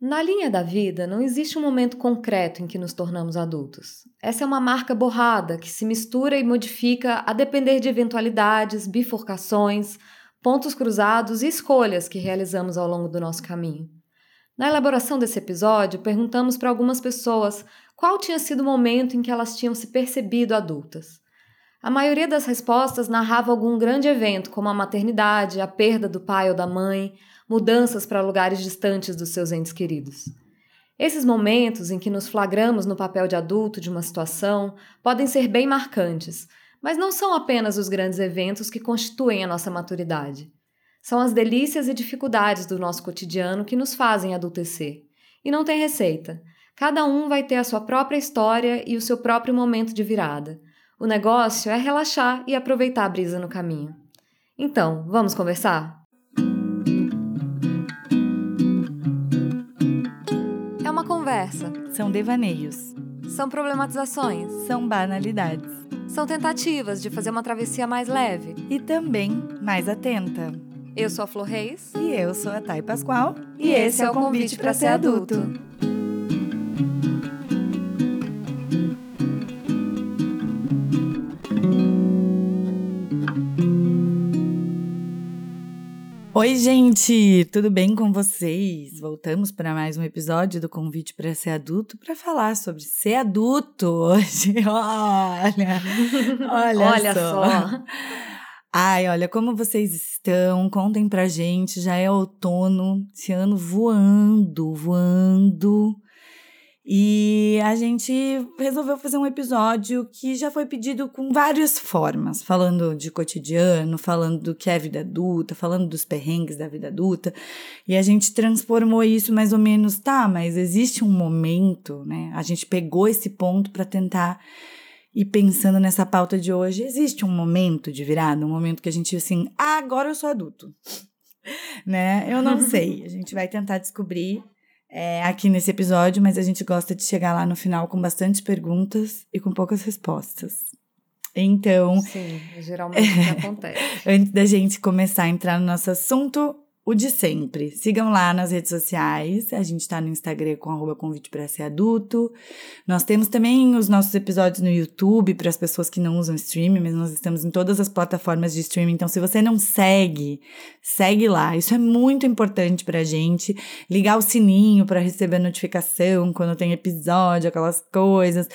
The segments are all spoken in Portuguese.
Na linha da vida, não existe um momento concreto em que nos tornamos adultos. Essa é uma marca borrada que se mistura e modifica a depender de eventualidades, bifurcações, pontos cruzados e escolhas que realizamos ao longo do nosso caminho. Na elaboração desse episódio, perguntamos para algumas pessoas qual tinha sido o momento em que elas tinham se percebido adultas. A maioria das respostas narrava algum grande evento, como a maternidade, a perda do pai ou da mãe, mudanças para lugares distantes dos seus entes queridos. Esses momentos em que nos flagramos no papel de adulto de uma situação podem ser bem marcantes, mas não são apenas os grandes eventos que constituem a nossa maturidade. São as delícias e dificuldades do nosso cotidiano que nos fazem adultecer. E não tem receita. Cada um vai ter a sua própria história e o seu próprio momento de virada. O negócio é relaxar e aproveitar a brisa no caminho. Então, vamos conversar? Conversa. São devaneios. São problematizações. São banalidades. São tentativas de fazer uma travessia mais leve. E também mais atenta. Eu sou a Flor Reis. E eu sou a Thay Pascoal. E, e esse é o convite para ser adulto. Oi, gente, tudo bem com vocês? Voltamos para mais um episódio do Convite para Ser Adulto para falar sobre ser adulto hoje. Olha, olha, olha só. só. Ai, olha, como vocês estão? Contem pra gente, já é outono, esse ano voando, voando. E a gente resolveu fazer um episódio que já foi pedido com várias formas, falando de cotidiano, falando do que é vida adulta, falando dos perrengues da vida adulta. E a gente transformou isso mais ou menos, tá, mas existe um momento, né? A gente pegou esse ponto para tentar ir pensando nessa pauta de hoje. Existe um momento de virada, um momento que a gente assim, ah, agora eu sou adulto. né? Eu não sei. A gente vai tentar descobrir é, aqui nesse episódio, mas a gente gosta de chegar lá no final com bastante perguntas e com poucas respostas. Então. Sim, geralmente é, acontece. Antes da gente começar a entrar no nosso assunto, o de sempre. Sigam lá nas redes sociais. A gente está no Instagram com arroba convite para ser adulto. Nós temos também os nossos episódios no YouTube para as pessoas que não usam streaming, mas nós estamos em todas as plataformas de streaming. Então, se você não segue, segue lá. Isso é muito importante para a gente. Ligar o sininho para receber a notificação quando tem episódio, aquelas coisas.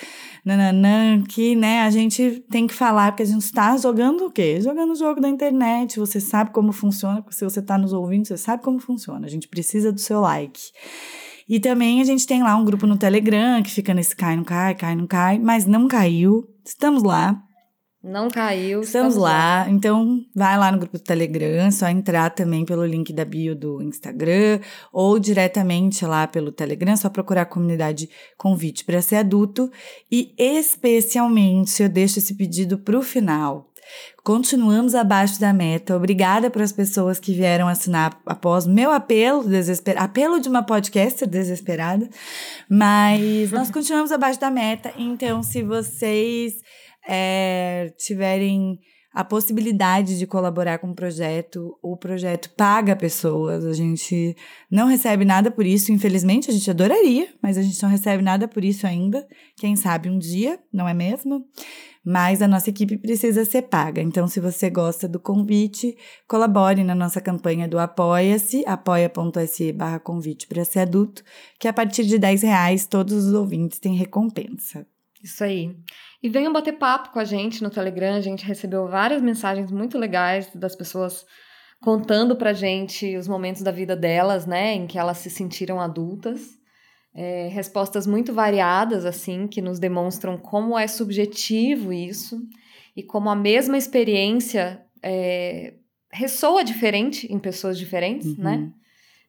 Nananã, que né, a gente tem que falar, porque a gente está jogando o quê? Jogando o jogo da internet. Você sabe como funciona, se você está nos ouvindo você sabe como funciona. A gente precisa do seu like. E também a gente tem lá um grupo no Telegram que fica nesse cai, não cai, cai, não cai, mas não caiu. Estamos lá. Não caiu. Estamos, estamos lá. lá. Então, vai lá no grupo do Telegram, é só entrar também pelo link da bio do Instagram ou diretamente lá pelo Telegram, é só procurar a comunidade convite para ser adulto. E especialmente eu deixo esse pedido para o final. Continuamos abaixo da meta. Obrigada para as pessoas que vieram assinar após meu apelo, desesperado, apelo de uma podcaster desesperada. Mas nós continuamos abaixo da meta. Então, se vocês é, tiverem a possibilidade de colaborar com o projeto. O projeto paga pessoas, a gente não recebe nada por isso, infelizmente, a gente adoraria, mas a gente não recebe nada por isso ainda. Quem sabe um dia, não é mesmo? Mas a nossa equipe precisa ser paga. Então, se você gosta do convite, colabore na nossa campanha do Apoia-se, apoia.se barra convite para ser adulto, que a partir de 10 reais todos os ouvintes têm recompensa. Isso aí. E venham bater papo com a gente no Telegram. A gente recebeu várias mensagens muito legais das pessoas contando pra gente os momentos da vida delas, né, em que elas se sentiram adultas. É, respostas muito variadas, assim, que nos demonstram como é subjetivo isso e como a mesma experiência é, ressoa diferente em pessoas diferentes, uhum. né?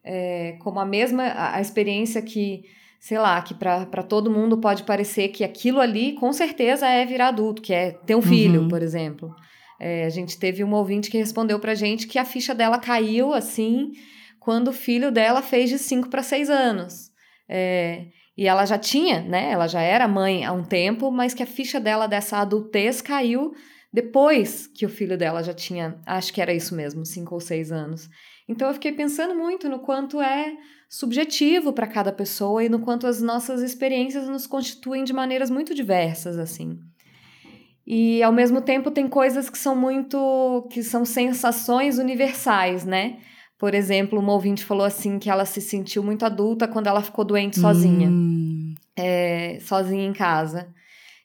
É, como a mesma a, a experiência que sei lá, que para todo mundo pode parecer que aquilo ali com certeza é virar adulto, que é ter um filho, uhum. por exemplo. É, a gente teve uma ouvinte que respondeu pra gente que a ficha dela caiu assim quando o filho dela fez de 5 para 6 anos. É, e ela já tinha, né? Ela já era mãe há um tempo, mas que a ficha dela dessa adultez caiu depois que o filho dela já tinha, acho que era isso mesmo, 5 ou 6 anos. Então eu fiquei pensando muito no quanto é subjetivo para cada pessoa e no quanto as nossas experiências nos constituem de maneiras muito diversas, assim. E ao mesmo tempo tem coisas que são muito que são sensações universais, né? Por exemplo, uma ouvinte falou assim que ela se sentiu muito adulta quando ela ficou doente sozinha, hum. é, sozinha em casa.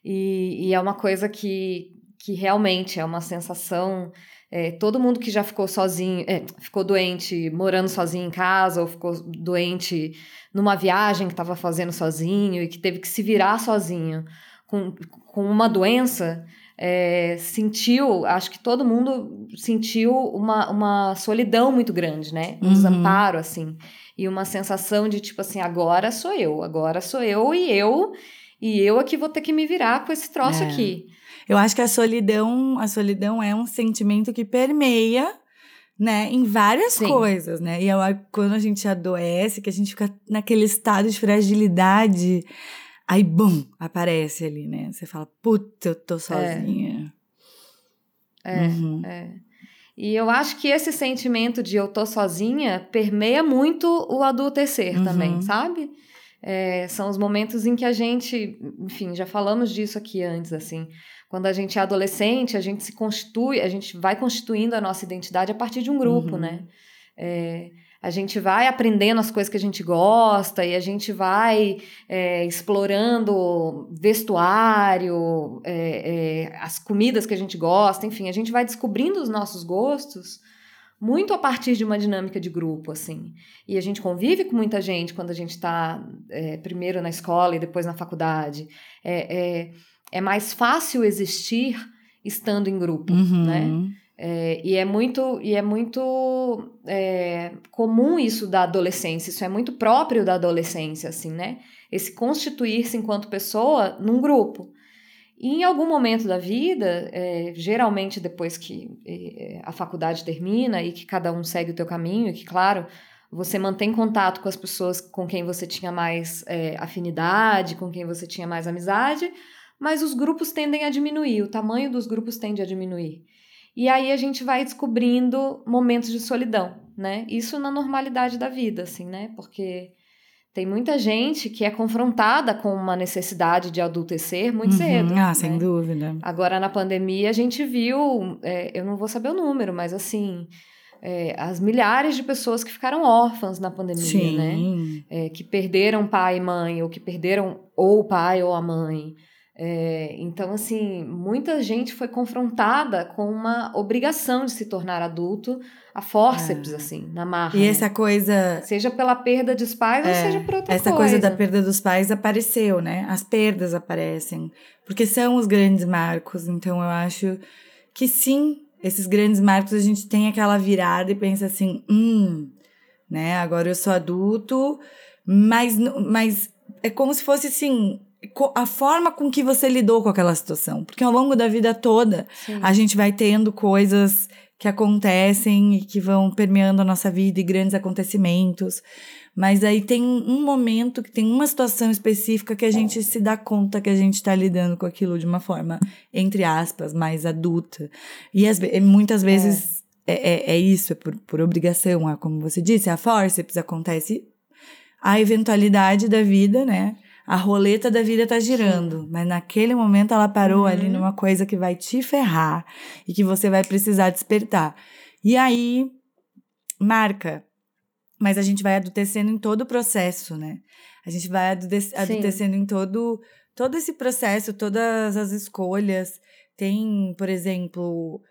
E, e, é uma coisa que, que realmente é uma sensação. É, todo mundo que já ficou sozinho, é, ficou doente morando sozinho em casa, ou ficou doente numa viagem que estava fazendo sozinho e que teve que se virar sozinho com, com uma doença, é, sentiu, acho que todo mundo sentiu uma, uma solidão muito grande, né? Um uhum. desamparo, assim. E uma sensação de tipo assim, agora sou eu, agora sou eu e eu, e eu aqui vou ter que me virar com esse troço é. aqui. Eu acho que a solidão, a solidão é um sentimento que permeia né, em várias Sim. coisas, né? E eu, quando a gente adoece, que a gente fica naquele estado de fragilidade, Aí, bum, aparece ali, né? Você fala, puta, eu tô é. sozinha. É, uhum. é. E eu acho que esse sentimento de eu tô sozinha permeia muito o adultecer uhum. também, sabe? É, são os momentos em que a gente, enfim, já falamos disso aqui antes, assim. Quando a gente é adolescente, a gente se constitui, a gente vai constituindo a nossa identidade a partir de um grupo, uhum. né? É, a gente vai aprendendo as coisas que a gente gosta e a gente vai é, explorando vestuário, é, é, as comidas que a gente gosta, enfim, a gente vai descobrindo os nossos gostos muito a partir de uma dinâmica de grupo, assim. E a gente convive com muita gente quando a gente está é, primeiro na escola e depois na faculdade. É, é, é mais fácil existir estando em grupo, uhum. né? É, e é muito, e é muito é, comum isso da adolescência, isso é muito próprio da adolescência, assim, né? Esse constituir-se enquanto pessoa num grupo. E em algum momento da vida, é, geralmente depois que é, a faculdade termina e que cada um segue o teu caminho, e que, claro, você mantém contato com as pessoas com quem você tinha mais é, afinidade, com quem você tinha mais amizade, mas os grupos tendem a diminuir, o tamanho dos grupos tende a diminuir. E aí a gente vai descobrindo momentos de solidão, né? Isso na normalidade da vida, assim, né? Porque tem muita gente que é confrontada com uma necessidade de adultecer muito uhum, cedo. Ah, né? sem dúvida. Agora, na pandemia, a gente viu, é, eu não vou saber o número, mas assim, é, as milhares de pessoas que ficaram órfãs na pandemia, Sim. né? É, que perderam pai e mãe, ou que perderam ou o pai ou a mãe. É, então, assim, muita gente foi confrontada com uma obrigação de se tornar adulto a fórceps, é. assim, na marra. E né? essa coisa. Seja pela perda dos pais é, ou seja por outra essa coisa. Essa coisa da perda dos pais apareceu, né? As perdas aparecem. Porque são os grandes marcos. Então, eu acho que sim, esses grandes marcos a gente tem aquela virada e pensa assim: hum, né? Agora eu sou adulto, mas, mas é como se fosse assim a forma com que você lidou com aquela situação. Porque ao longo da vida toda, Sim. a gente vai tendo coisas que acontecem e que vão permeando a nossa vida e grandes acontecimentos. Mas aí tem um momento que tem uma situação específica que a gente se dá conta que a gente está lidando com aquilo de uma forma, entre aspas, mais adulta. E as, muitas vezes é, é, é, é isso, é por, por obrigação, é como você disse, a forceps acontece a eventualidade da vida, né? A roleta da vida tá girando, mas naquele momento ela parou uhum. ali numa coisa que vai te ferrar e que você vai precisar despertar. E aí marca. Mas a gente vai adultecendo em todo o processo, né? A gente vai adultecendo em todo todo esse processo, todas as escolhas. Tem, por exemplo,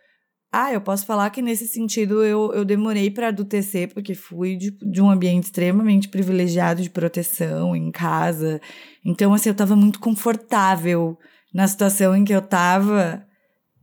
ah, eu posso falar que nesse sentido eu, eu demorei para adultecer, porque fui de, de um ambiente extremamente privilegiado de proteção em casa. Então, assim, eu estava muito confortável na situação em que eu estava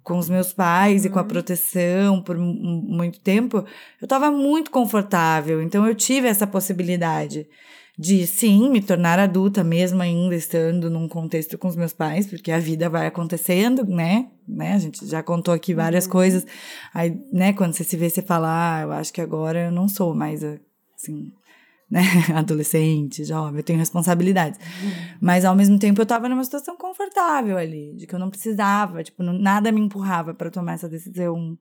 com os meus pais uhum. e com a uhum. proteção por muito tempo. Eu estava muito confortável, então eu tive essa possibilidade de sim me tornar adulta mesmo ainda estando num contexto com os meus pais, porque a vida vai acontecendo, né? né? A gente já contou aqui várias uhum. coisas. Aí, né, quando você se vê, você fala, ah, eu acho que agora eu não sou mais assim, né, adolescente, jovem, eu tenho responsabilidades. Uhum. Mas ao mesmo tempo eu tava numa situação confortável ali, de que eu não precisava, tipo, não, nada me empurrava para tomar essa decisão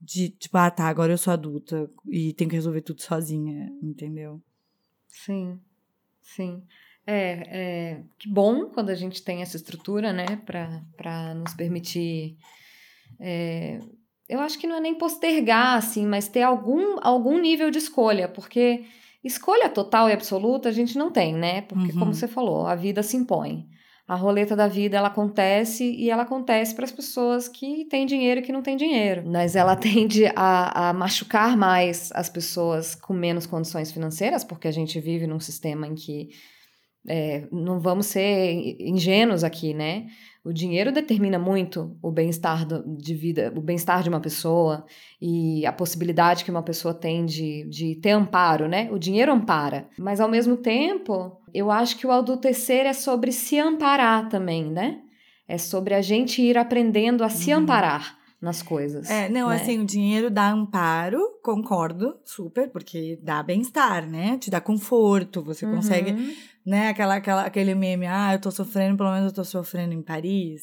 de, tipo, ah, tá, agora eu sou adulta e tenho que resolver tudo sozinha, entendeu? Sim, sim. É, é, que bom quando a gente tem essa estrutura, né, para nos permitir. É, eu acho que não é nem postergar, assim, mas ter algum, algum nível de escolha, porque escolha total e absoluta a gente não tem, né? Porque, uhum. como você falou, a vida se impõe. A roleta da vida ela acontece e ela acontece para as pessoas que têm dinheiro e que não têm dinheiro. Mas ela tende a, a machucar mais as pessoas com menos condições financeiras, porque a gente vive num sistema em que é, não vamos ser ingênuos aqui, né? O dinheiro determina muito o bem-estar de vida, o bem-estar de uma pessoa e a possibilidade que uma pessoa tem de, de ter amparo, né? O dinheiro ampara. Mas ao mesmo tempo, eu acho que o adultecer é sobre se amparar também, né? É sobre a gente ir aprendendo a se uhum. amparar nas coisas. É, não, né? assim, o dinheiro dá amparo, concordo, super, porque dá bem-estar, né? Te dá conforto, você uhum. consegue né? Aquela, aquela, aquele meme, ah, eu tô sofrendo, pelo menos eu tô sofrendo em Paris.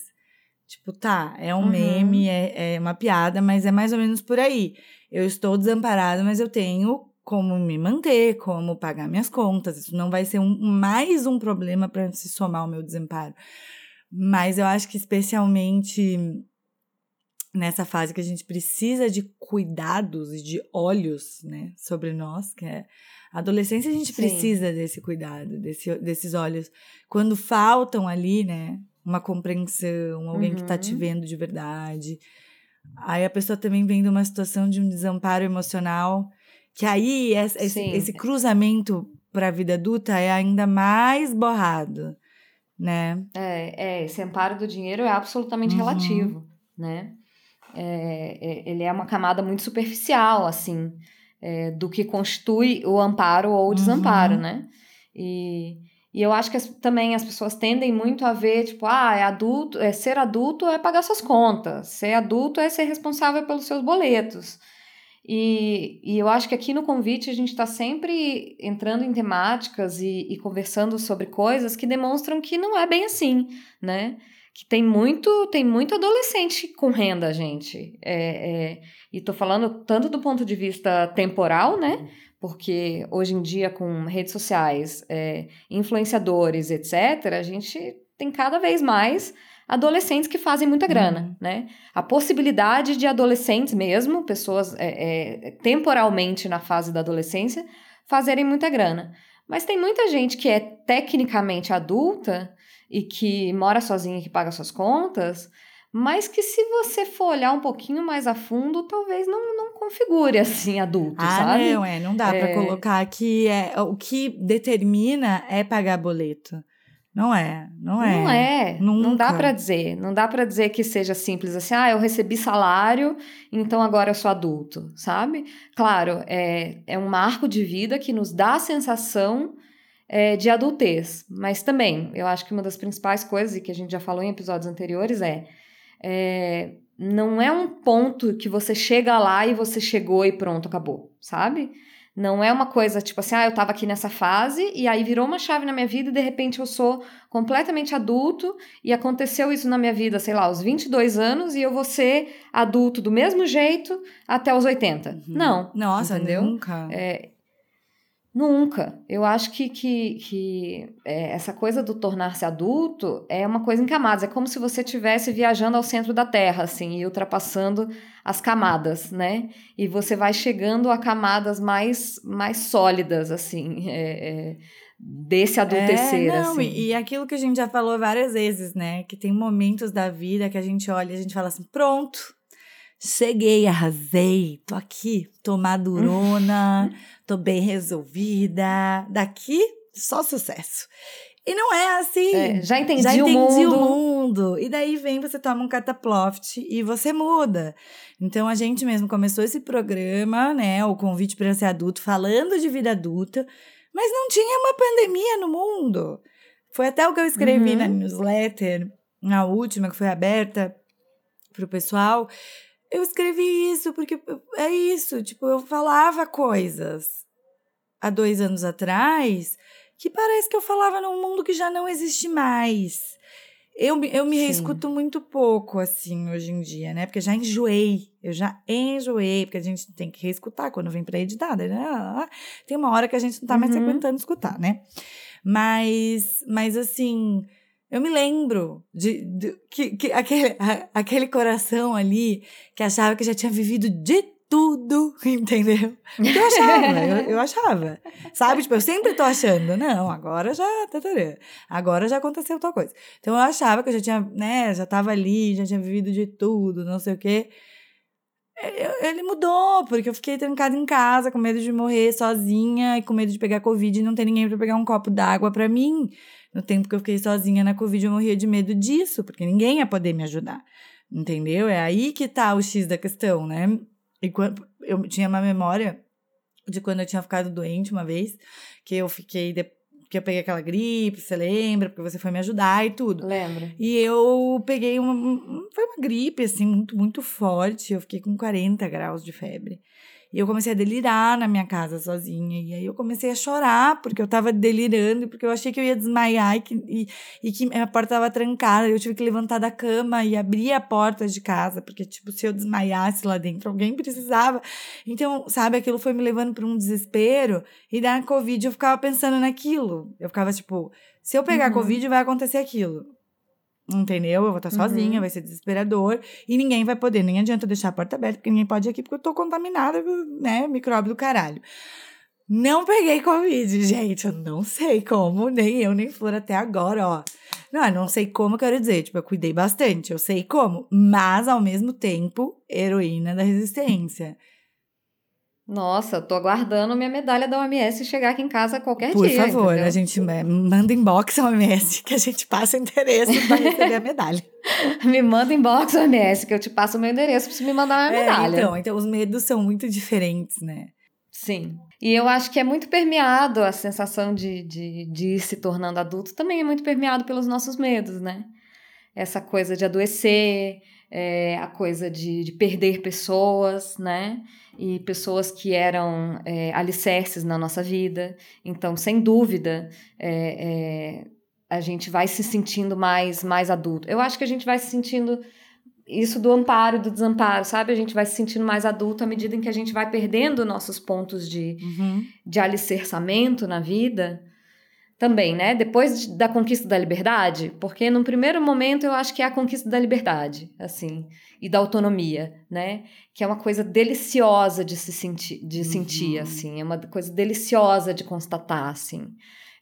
Tipo, tá, é um uhum. meme, é, é uma piada, mas é mais ou menos por aí. Eu estou desamparada, mas eu tenho como me manter, como pagar minhas contas. Isso não vai ser um, mais um problema para se somar ao meu desamparo. Mas eu acho que especialmente nessa fase que a gente precisa de cuidados e de olhos, né, sobre nós, que é a adolescência a gente Sim. precisa desse cuidado, desse, desses olhos. Quando faltam ali, né, uma compreensão, alguém tá uhum. que está te vendo de verdade. Aí a pessoa também vem de uma situação de um desamparo emocional, que aí esse, esse cruzamento para a vida adulta é ainda mais borrado, né? É, é, esse amparo do dinheiro é absolutamente uhum. relativo, né? É, é, ele é uma camada muito superficial, assim é, do que constitui o amparo ou o desamparo, uhum. né? E, e eu acho que as, também as pessoas tendem muito a ver, tipo, ah, é adulto, é ser adulto é pagar suas contas, ser adulto é ser responsável pelos seus boletos. E, e eu acho que aqui no convite a gente está sempre entrando em temáticas e, e conversando sobre coisas que demonstram que não é bem assim, né? que tem muito tem muito adolescente com renda, gente. É, é, e tô falando tanto do ponto de vista temporal, né? Porque hoje em dia, com redes sociais, é, influenciadores, etc., a gente tem cada vez mais adolescentes que fazem muita grana, uhum. né? A possibilidade de adolescentes mesmo, pessoas é, é, temporalmente na fase da adolescência, fazerem muita grana. Mas tem muita gente que é tecnicamente adulta e que mora sozinha e que paga suas contas, mas que se você for olhar um pouquinho mais a fundo, talvez não, não configure assim adulto, ah, sabe? Não, é, não dá é... para colocar que é o que determina é pagar boleto. Não é, não é. Não é. Nunca. Não dá para dizer. Não dá para dizer que seja simples assim, ah, eu recebi salário, então agora eu sou adulto, sabe? Claro, é, é um marco de vida que nos dá a sensação é, de adultez. Mas também, eu acho que uma das principais coisas, e que a gente já falou em episódios anteriores, é, é não é um ponto que você chega lá e você chegou e pronto, acabou, sabe? Não é uma coisa tipo assim, ah, eu tava aqui nessa fase e aí virou uma chave na minha vida e de repente eu sou completamente adulto e aconteceu isso na minha vida, sei lá, aos 22 anos e eu vou ser adulto do mesmo jeito até os 80. Uhum. Não. Nossa, entendeu? nunca. É, Nunca. Eu acho que, que, que é, essa coisa do tornar-se adulto é uma coisa em camadas. É como se você estivesse viajando ao centro da Terra, assim, e ultrapassando as camadas, né? E você vai chegando a camadas mais, mais sólidas, assim, é, é, desse adultecer, é, não, assim. E, e aquilo que a gente já falou várias vezes, né? Que tem momentos da vida que a gente olha e a gente fala assim, pronto, cheguei, arrasei, tô aqui, tô madurona, tô bem resolvida. Daqui, só sucesso. E não é assim. É, já entendi, já entendi o, mundo. o mundo. E daí vem, você toma um cataploft e você muda. Então a gente mesmo começou esse programa, né? O convite para ser adulto, falando de vida adulta, mas não tinha uma pandemia no mundo. Foi até o que eu escrevi uhum. na newsletter, na última, que foi aberta para o pessoal eu escrevi isso porque é isso, tipo, eu falava coisas há dois anos atrás que parece que eu falava num mundo que já não existe mais. Eu, eu me reescuto muito pouco, assim, hoje em dia, né? Porque já enjoei. Eu já enjoei, porque a gente tem que reescutar quando vem pra editar. Né? Tem uma hora que a gente não tá mais uhum. aguentando escutar, né? Mas, mas assim, eu me lembro de, de que, que aquele, aquele coração ali que achava que já tinha vivido de tudo, entendeu? Porque eu achava, eu, eu, achava. Sabe? Tipo, eu sempre tô achando, não, agora já. Agora já aconteceu tal coisa. Então eu achava que eu já tinha, né, já tava ali, já tinha vivido de tudo, não sei o quê. Ele mudou, porque eu fiquei trancada em casa, com medo de morrer sozinha e com medo de pegar Covid e não ter ninguém para pegar um copo d'água para mim. No tempo que eu fiquei sozinha na Covid, eu morria de medo disso, porque ninguém ia poder me ajudar. Entendeu? É aí que tá o X da questão, né? E quando, eu tinha uma memória de quando eu tinha ficado doente uma vez, que eu fiquei. De, que eu peguei aquela gripe, você lembra? Porque você foi me ajudar e tudo. Lembro. E eu peguei uma. Foi uma gripe, assim, muito, muito forte. Eu fiquei com 40 graus de febre. E eu comecei a delirar na minha casa sozinha. E aí eu comecei a chorar, porque eu tava delirando, porque eu achei que eu ia desmaiar e que, e, e que a porta tava trancada. Eu tive que levantar da cama e abrir a porta de casa, porque, tipo, se eu desmaiasse lá dentro, alguém precisava. Então, sabe, aquilo foi me levando para um desespero. E da Covid eu ficava pensando naquilo. Eu ficava, tipo, se eu pegar uhum. Covid, vai acontecer aquilo. Entendeu? Eu vou estar sozinha, uhum. vai ser desesperador. E ninguém vai poder, nem adianta deixar a porta aberta, porque ninguém pode ir aqui, porque eu tô contaminada, né? Micróbio do caralho. Não peguei Covid, gente. Eu não sei como, nem eu, nem Flor até agora, ó. Não, eu não sei como, eu quero dizer. Tipo, eu cuidei bastante, eu sei como. Mas, ao mesmo tempo, heroína da resistência. Nossa, eu tô aguardando minha medalha da OMS chegar aqui em casa qualquer Por dia. Por favor, entendeu? a gente manda inbox ao OMS que a gente passa o endereço para receber a medalha. me manda inbox ao OMS que eu te passo o meu endereço para você me mandar uma é, medalha. Então, então, os medos são muito diferentes, né? Sim. E eu acho que é muito permeado a sensação de, de, de ir se tornando adulto, também é muito permeado pelos nossos medos, né? Essa coisa de adoecer, é, a coisa de, de perder pessoas, né? E pessoas que eram é, alicerces na nossa vida. Então, sem dúvida, é, é, a gente vai se sentindo mais, mais adulto. Eu acho que a gente vai se sentindo isso do amparo e do desamparo, sabe? A gente vai se sentindo mais adulto à medida em que a gente vai perdendo nossos pontos de, uhum. de alicerçamento na vida também, né? Depois de, da conquista da liberdade, porque no primeiro momento eu acho que é a conquista da liberdade, assim, e da autonomia, né? Que é uma coisa deliciosa de se sentir, de uhum. sentir, assim, é uma coisa deliciosa de constatar, assim.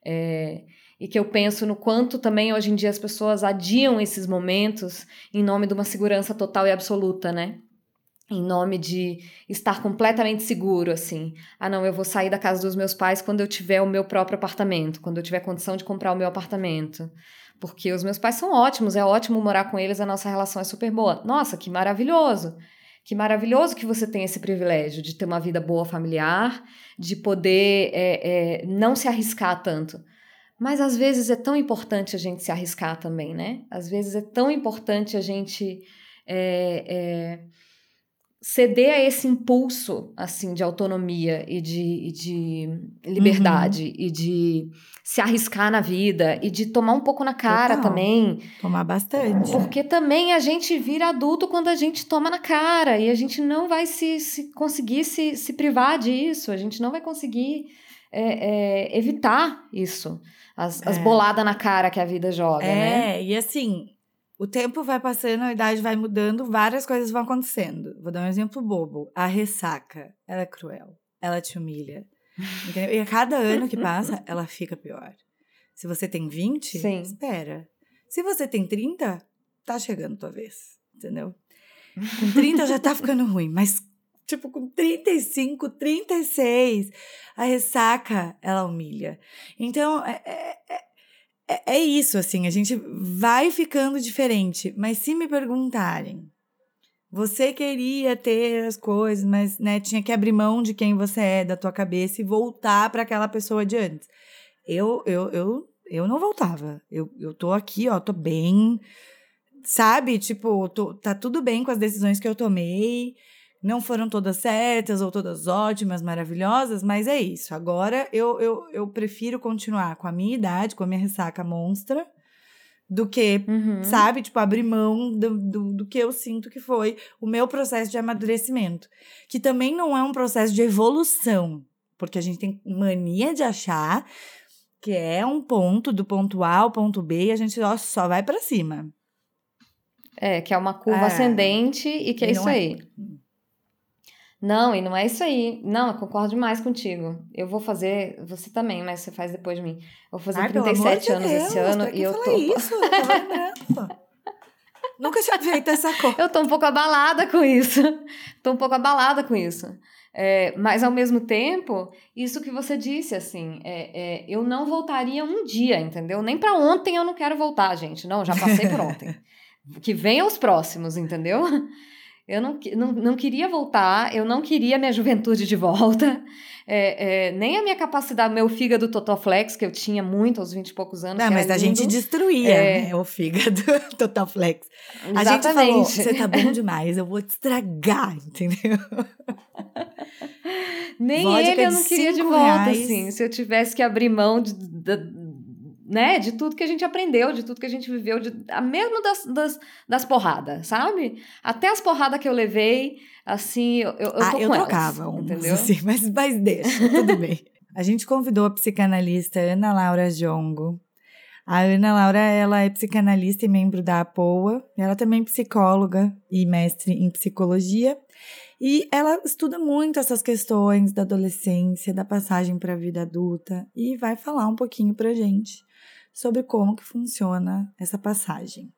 É, e que eu penso no quanto também hoje em dia as pessoas adiam esses momentos em nome de uma segurança total e absoluta, né? Em nome de estar completamente seguro, assim. Ah, não, eu vou sair da casa dos meus pais quando eu tiver o meu próprio apartamento, quando eu tiver condição de comprar o meu apartamento. Porque os meus pais são ótimos, é ótimo morar com eles, a nossa relação é super boa. Nossa, que maravilhoso! Que maravilhoso que você tem esse privilégio de ter uma vida boa familiar, de poder é, é, não se arriscar tanto. Mas às vezes é tão importante a gente se arriscar também, né? Às vezes é tão importante a gente. É, é ceder a esse impulso assim de autonomia e de, e de liberdade uhum. e de se arriscar na vida e de tomar um pouco na cara Total. também. Tomar bastante. Porque também a gente vira adulto quando a gente toma na cara e a gente não vai se, se conseguir se, se privar disso, a gente não vai conseguir é, é, evitar isso. As, é. as boladas na cara que a vida joga, é, né? É, e assim, o tempo vai passando, a idade vai mudando, várias coisas vão acontecendo. Vou dar um exemplo bobo. A ressaca, ela é cruel. Ela te humilha. Entendeu? E a cada ano que passa, ela fica pior. Se você tem 20, Sim. espera. Se você tem 30, tá chegando tua vez. Entendeu? Com 30 já tá ficando ruim, mas tipo com 35, 36, a ressaca ela humilha. Então, é, é, é é, isso, assim, a gente vai ficando diferente. Mas se me perguntarem, você queria ter as coisas, mas né, tinha que abrir mão de quem você é, da tua cabeça e voltar para aquela pessoa de antes. Eu, eu, eu, eu não voltava. Eu, eu tô aqui, ó, tô bem. Sabe? Tipo, tô, tá tudo bem com as decisões que eu tomei. Não foram todas certas ou todas ótimas, maravilhosas, mas é isso. Agora eu, eu, eu prefiro continuar com a minha idade, com a minha ressaca monstra, do que, uhum. sabe? Tipo, abrir mão do, do, do, que eu sinto que foi o meu processo de amadurecimento. Que também não é um processo de evolução, porque a gente tem mania de achar que é um ponto, do ponto A ao ponto B, e a gente ó, só vai para cima. É, que é uma curva é. ascendente e que é isso é. Não, e não é isso aí. Não, eu concordo demais contigo. Eu vou fazer, você também, mas você faz depois de mim. Eu vou fazer Ai, 37 anos Deus, esse ano e eu tô. Isso, eu Nunca tinha feito essa coisa. Eu tô um pouco abalada com isso. tô um pouco abalada com isso. É, mas ao mesmo tempo, isso que você disse, assim, é, é, eu não voltaria um dia, entendeu? Nem para ontem eu não quero voltar, gente. Não, já passei por ontem. que venham os próximos, entendeu? Eu não, não, não queria voltar, eu não queria minha juventude de volta, é, é, nem a minha capacidade, meu fígado Totoflex, que eu tinha muito aos 20 e poucos anos. Não, mas a gente destruía é... né, o fígado Totoflex. A Exatamente. gente falou: você tá bom demais, eu vou te estragar, entendeu? Nem Vodka ele eu não queria de volta, reais. assim. Se eu tivesse que abrir mão de, de né, de tudo que a gente aprendeu, de tudo que a gente viveu, de, mesmo das, das, das porradas, sabe? Até as porradas que eu levei, assim, eu, eu ah, eu trocava elas, entendeu? Assim, mas, mas deixa, tudo bem. A gente convidou a psicanalista Ana Laura Jongo. A Ana Laura, ela é psicanalista e membro da APOA. Ela também é psicóloga e mestre em psicologia. E ela estuda muito essas questões da adolescência, da passagem para a vida adulta e vai falar um pouquinho pra gente sobre como que funciona essa passagem.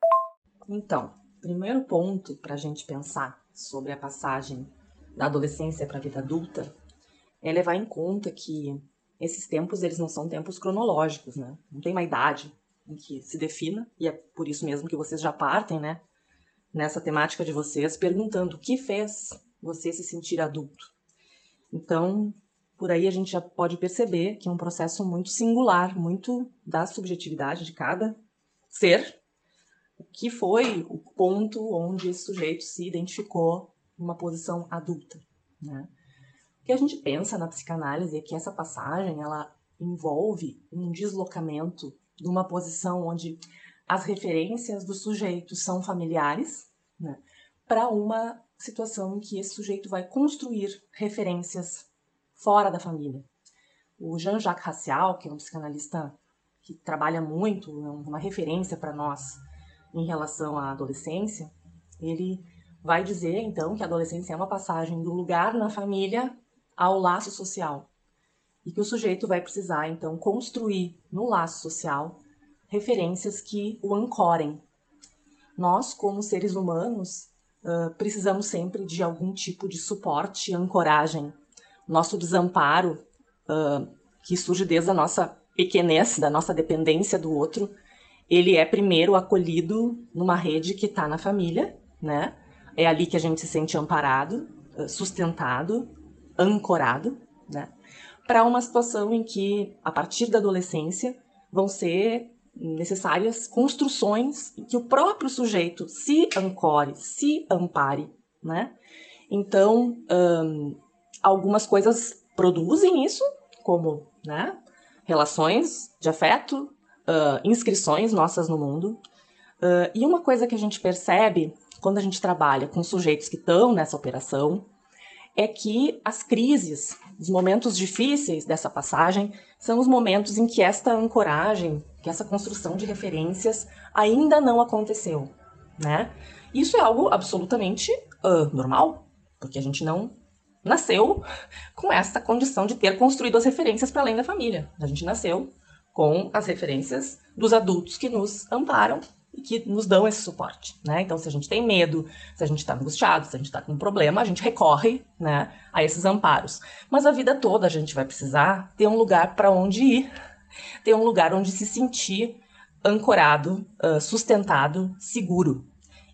Então, primeiro ponto para a gente pensar sobre a passagem da adolescência para a vida adulta é levar em conta que esses tempos eles não são tempos cronológicos, né? Não tem uma idade em que se defina e é por isso mesmo que vocês já partem, né? Nessa temática de vocês perguntando o que fez você se sentir adulto. Então, por aí a gente já pode perceber que é um processo muito singular, muito da subjetividade de cada ser, que foi o ponto onde esse sujeito se identificou numa posição adulta. Né? O que a gente pensa na psicanálise é que essa passagem ela envolve um deslocamento de uma posição onde as referências do sujeito são familiares, né, para uma situação em que esse sujeito vai construir referências fora da família. O Jean-Jacques Racial, que é um psicanalista que trabalha muito, é uma referência para nós em relação à adolescência, ele vai dizer então que a adolescência é uma passagem do lugar na família ao laço social e que o sujeito vai precisar então construir no laço social referências que o ancorem. Nós, como seres humanos, precisamos sempre de algum tipo de suporte, ancoragem nosso desamparo, uh, que surge desde a nossa pequenez, da nossa dependência do outro, ele é primeiro acolhido numa rede que está na família, né? É ali que a gente se sente amparado, sustentado, ancorado, né? Para uma situação em que, a partir da adolescência, vão ser necessárias construções que o próprio sujeito se ancore, se ampare, né? Então, algumas coisas produzem isso, como né, relações de afeto, uh, inscrições nossas no mundo. Uh, e uma coisa que a gente percebe quando a gente trabalha com sujeitos que estão nessa operação é que as crises, os momentos difíceis dessa passagem, são os momentos em que esta ancoragem, que essa construção de referências ainda não aconteceu, né? Isso é algo absolutamente uh, normal, porque a gente não nasceu com essa condição de ter construído as referências para além da família. A gente nasceu com as referências dos adultos que nos amparam e que nos dão esse suporte, né? Então, se a gente tem medo, se a gente está angustiado, se a gente está com um problema, a gente recorre, né, a esses amparos. Mas a vida toda a gente vai precisar ter um lugar para onde ir, ter um lugar onde se sentir ancorado, sustentado, seguro,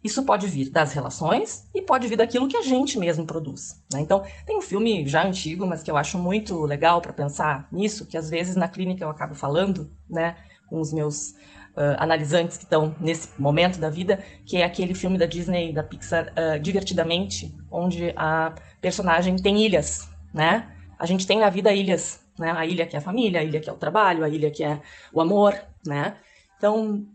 isso pode vir das relações e pode vir daquilo que a gente mesmo produz. Né? Então, tem um filme já antigo, mas que eu acho muito legal para pensar nisso, que às vezes na clínica eu acabo falando, né, com os meus uh, analisantes que estão nesse momento da vida, que é aquele filme da Disney, da Pixar, uh, Divertidamente, onde a personagem tem ilhas, né? A gente tem na vida ilhas, né? A ilha que é a família, a ilha que é o trabalho, a ilha que é o amor, né? Então,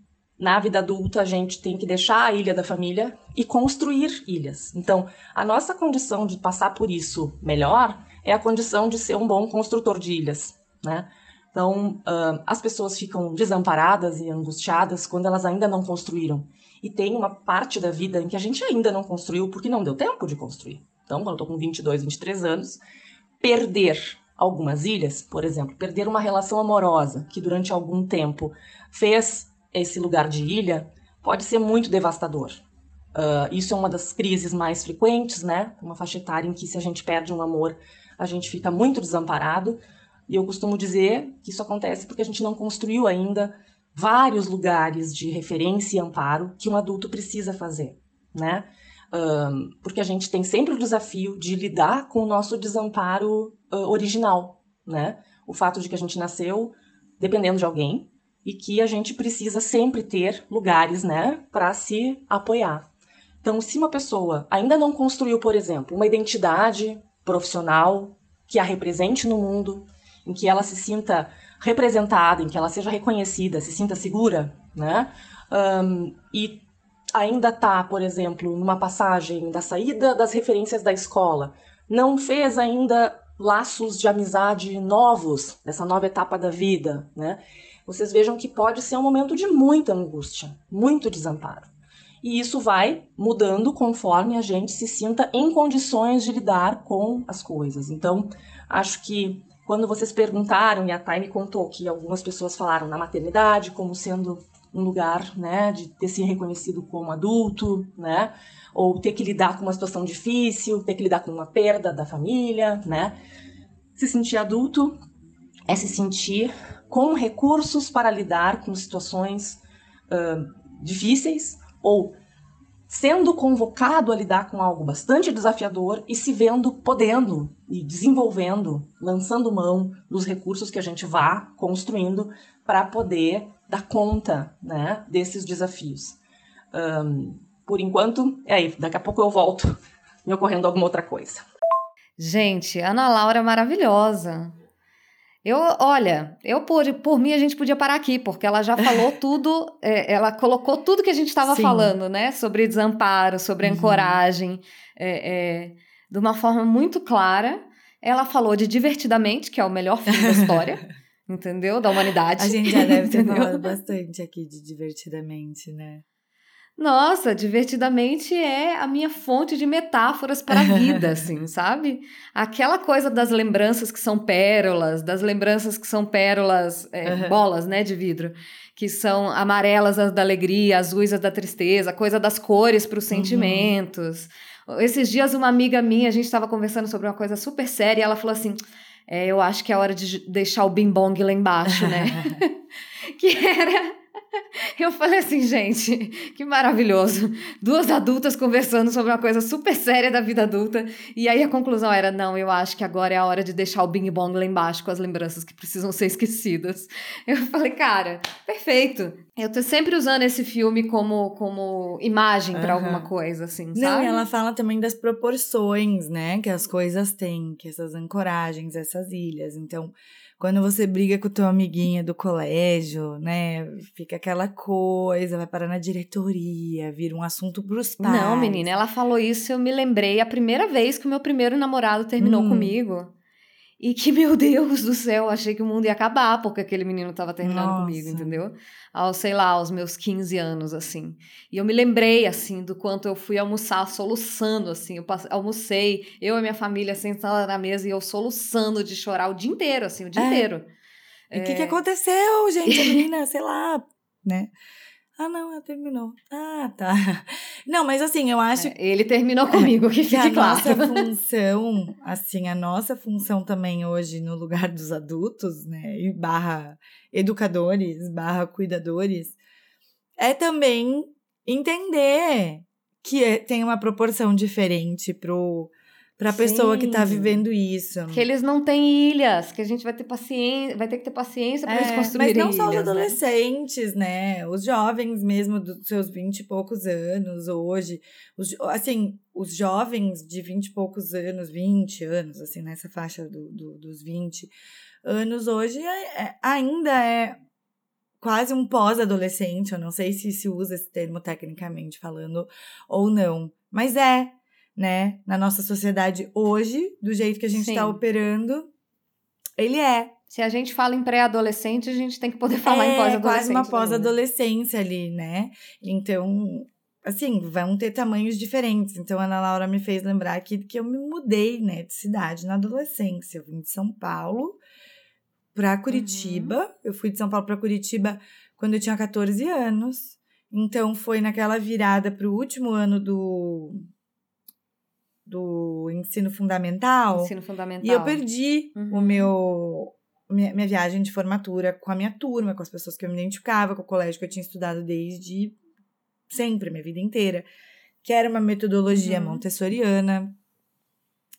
na vida adulta a gente tem que deixar a ilha da família e construir ilhas. Então, a nossa condição de passar por isso melhor é a condição de ser um bom construtor de ilhas, né? Então, uh, as pessoas ficam desamparadas e angustiadas quando elas ainda não construíram. E tem uma parte da vida em que a gente ainda não construiu porque não deu tempo de construir. Então, quando eu estou com 22, 23 anos, perder algumas ilhas, por exemplo, perder uma relação amorosa que durante algum tempo fez esse lugar de ilha, pode ser muito devastador. Uh, isso é uma das crises mais frequentes, né? Uma faixa etária em que se a gente perde um amor, a gente fica muito desamparado. E eu costumo dizer que isso acontece porque a gente não construiu ainda vários lugares de referência e amparo que um adulto precisa fazer, né? Um, porque a gente tem sempre o desafio de lidar com o nosso desamparo uh, original, né? O fato de que a gente nasceu dependendo de alguém e que a gente precisa sempre ter lugares, né, para se apoiar. Então, se uma pessoa ainda não construiu, por exemplo, uma identidade profissional que a represente no mundo, em que ela se sinta representada, em que ela seja reconhecida, se sinta segura, né? Um, e ainda está, por exemplo, numa passagem da saída das referências da escola, não fez ainda laços de amizade novos nessa nova etapa da vida, né? Vocês vejam que pode ser um momento de muita angústia, muito desamparo. E isso vai mudando conforme a gente se sinta em condições de lidar com as coisas. Então, acho que quando vocês perguntaram, e a Thay me contou que algumas pessoas falaram na maternidade como sendo um lugar, né, de ter se reconhecido como adulto, né, ou ter que lidar com uma situação difícil, ter que lidar com uma perda da família, né. Se sentir adulto é se sentir com recursos para lidar com situações uh, difíceis ou sendo convocado a lidar com algo bastante desafiador e se vendo podendo e desenvolvendo, lançando mão dos recursos que a gente vá construindo para poder dar conta né, desses desafios. Um, por enquanto, é aí. Daqui a pouco eu volto me ocorrendo alguma outra coisa. Gente, Ana Laura é maravilhosa. Eu, olha, eu por, por mim a gente podia parar aqui, porque ela já falou tudo, é, ela colocou tudo que a gente estava falando, né? Sobre desamparo, sobre uhum. ancoragem, é, é, de uma forma muito clara. Ela falou de divertidamente, que é o melhor filme da história. entendeu? Da humanidade. A gente já deve ter falado bastante aqui de divertidamente, né? Nossa, divertidamente é a minha fonte de metáforas para a vida, assim, sabe? Aquela coisa das lembranças que são pérolas, das lembranças que são pérolas, é, uhum. bolas, né, de vidro, que são amarelas as da alegria, azuis as da tristeza, coisa das cores para os uhum. sentimentos. Uhum. Esses dias, uma amiga minha, a gente estava conversando sobre uma coisa super séria, e ela falou assim: é, eu acho que é hora de deixar o bing-bong lá embaixo, né? que era eu falei assim, gente, que maravilhoso. Duas adultas conversando sobre uma coisa super séria da vida adulta. E aí a conclusão era: não, eu acho que agora é a hora de deixar o Bing Bong lá embaixo com as lembranças que precisam ser esquecidas. Eu falei, cara, perfeito. Eu tô sempre usando esse filme como, como imagem para uhum. alguma coisa, assim, sabe? Não, ela fala também das proporções, né, que as coisas têm, que essas ancoragens, essas ilhas. Então, quando você briga com o teu amiguinho do colégio, né? Fica aquela coisa, vai parar na diretoria, vira um assunto pros pais. Não, menina, ela falou isso, eu me lembrei a primeira vez que o meu primeiro namorado terminou hum. comigo. E que, meu Deus do céu, achei que o mundo ia acabar porque aquele menino tava terminando Nossa. comigo, entendeu? Aos, sei lá, aos meus 15 anos, assim. E eu me lembrei, assim, do quanto eu fui almoçar soluçando, assim. Eu passei, almocei, eu e minha família sentada na mesa e eu soluçando de chorar o dia inteiro, assim, o dia é. inteiro. E o é... que, que aconteceu, gente? A menina, sei lá, né? Ah, não, ela terminou. Ah, tá. Não, mas assim, eu acho. É, ele terminou comigo, que fique a claro. nossa função, assim, a nossa função também hoje no lugar dos adultos, né? E barra educadores, barra cuidadores, é também entender que é, tem uma proporção diferente pro para a pessoa que está vivendo isso. Que eles não têm ilhas, que a gente vai ter paciência, vai ter que ter paciência para é, eles construírem Mas não só os né? adolescentes, né? né? Os jovens mesmo dos seus vinte e poucos anos hoje, os, assim, os jovens de vinte e poucos anos, vinte anos, assim, nessa faixa do, do, dos vinte anos hoje, é, é, ainda é quase um pós-adolescente. Eu não sei se se usa esse termo tecnicamente falando ou não, mas é, né? Na nossa sociedade hoje, do jeito que a gente está operando, ele é. Se a gente fala em pré-adolescente, a gente tem que poder falar é, em pós-adolescente. É quase uma pós-adolescência ali, né? Então, assim, vão ter tamanhos diferentes. Então, a Ana Laura me fez lembrar aqui que eu me mudei, né, de cidade na adolescência. Eu vim de São Paulo para Curitiba. Uhum. Eu fui de São Paulo para Curitiba quando eu tinha 14 anos. Então, foi naquela virada para o último ano do do ensino fundamental. Ensino fundamental. E eu perdi uhum. o meu minha, minha viagem de formatura com a minha turma, com as pessoas que eu me identificava, com o colégio que eu tinha estudado desde sempre, minha vida inteira, que era uma metodologia uhum. montessoriana,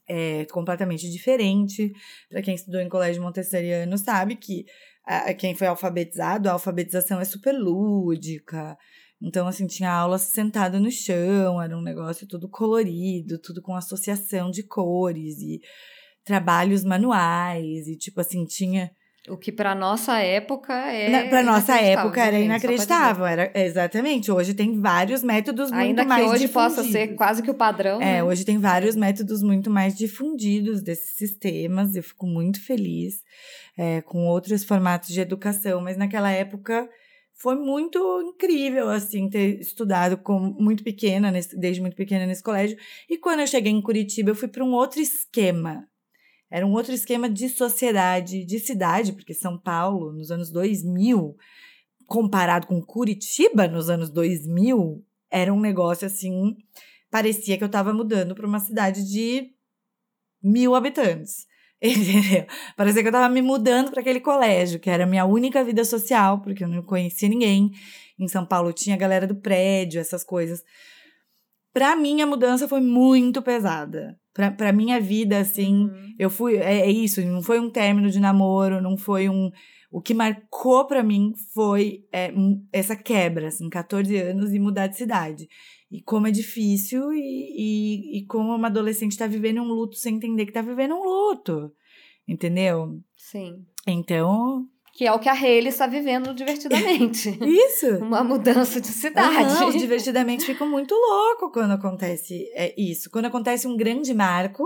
é, completamente diferente. Para quem estudou em colégio montessoriano sabe que a, quem foi alfabetizado, a alfabetização é super lúdica. Então, assim, tinha aula sentada no chão, era um negócio tudo colorido, tudo com associação de cores e trabalhos manuais e tipo assim tinha o que para nossa época é para nossa época era gente, inacreditável era exatamente hoje tem vários métodos ainda muito mais hoje difundidos. possa ser quase que o padrão é né? hoje tem vários métodos muito mais difundidos desses sistemas eu fico muito feliz é, com outros formatos de educação mas naquela época foi muito incrível, assim, ter estudado com, muito pequena, nesse, desde muito pequena nesse colégio. E quando eu cheguei em Curitiba, eu fui para um outro esquema. Era um outro esquema de sociedade, de cidade, porque São Paulo, nos anos 2000, comparado com Curitiba, nos anos 2000, era um negócio assim. Parecia que eu estava mudando para uma cidade de mil habitantes. Entendeu? Parecia que eu estava me mudando para aquele colégio, que era a minha única vida social, porque eu não conhecia ninguém. Em São Paulo tinha a galera do prédio, essas coisas. Para mim, a mudança foi muito pesada pra, pra minha vida, assim, uhum. eu fui. É, é, isso, não foi um término de namoro, não foi um. O que marcou para mim foi é, essa quebra, assim, 14 anos e mudar de cidade. E como é difícil, e, e, e como uma adolescente tá vivendo um luto sem entender que tá vivendo um luto. Entendeu? Sim. Então, que é o que a Hayley está vivendo divertidamente. Isso! Uma mudança de cidade. Uhum, divertidamente fico muito louco quando acontece é, isso. Quando acontece um grande marco,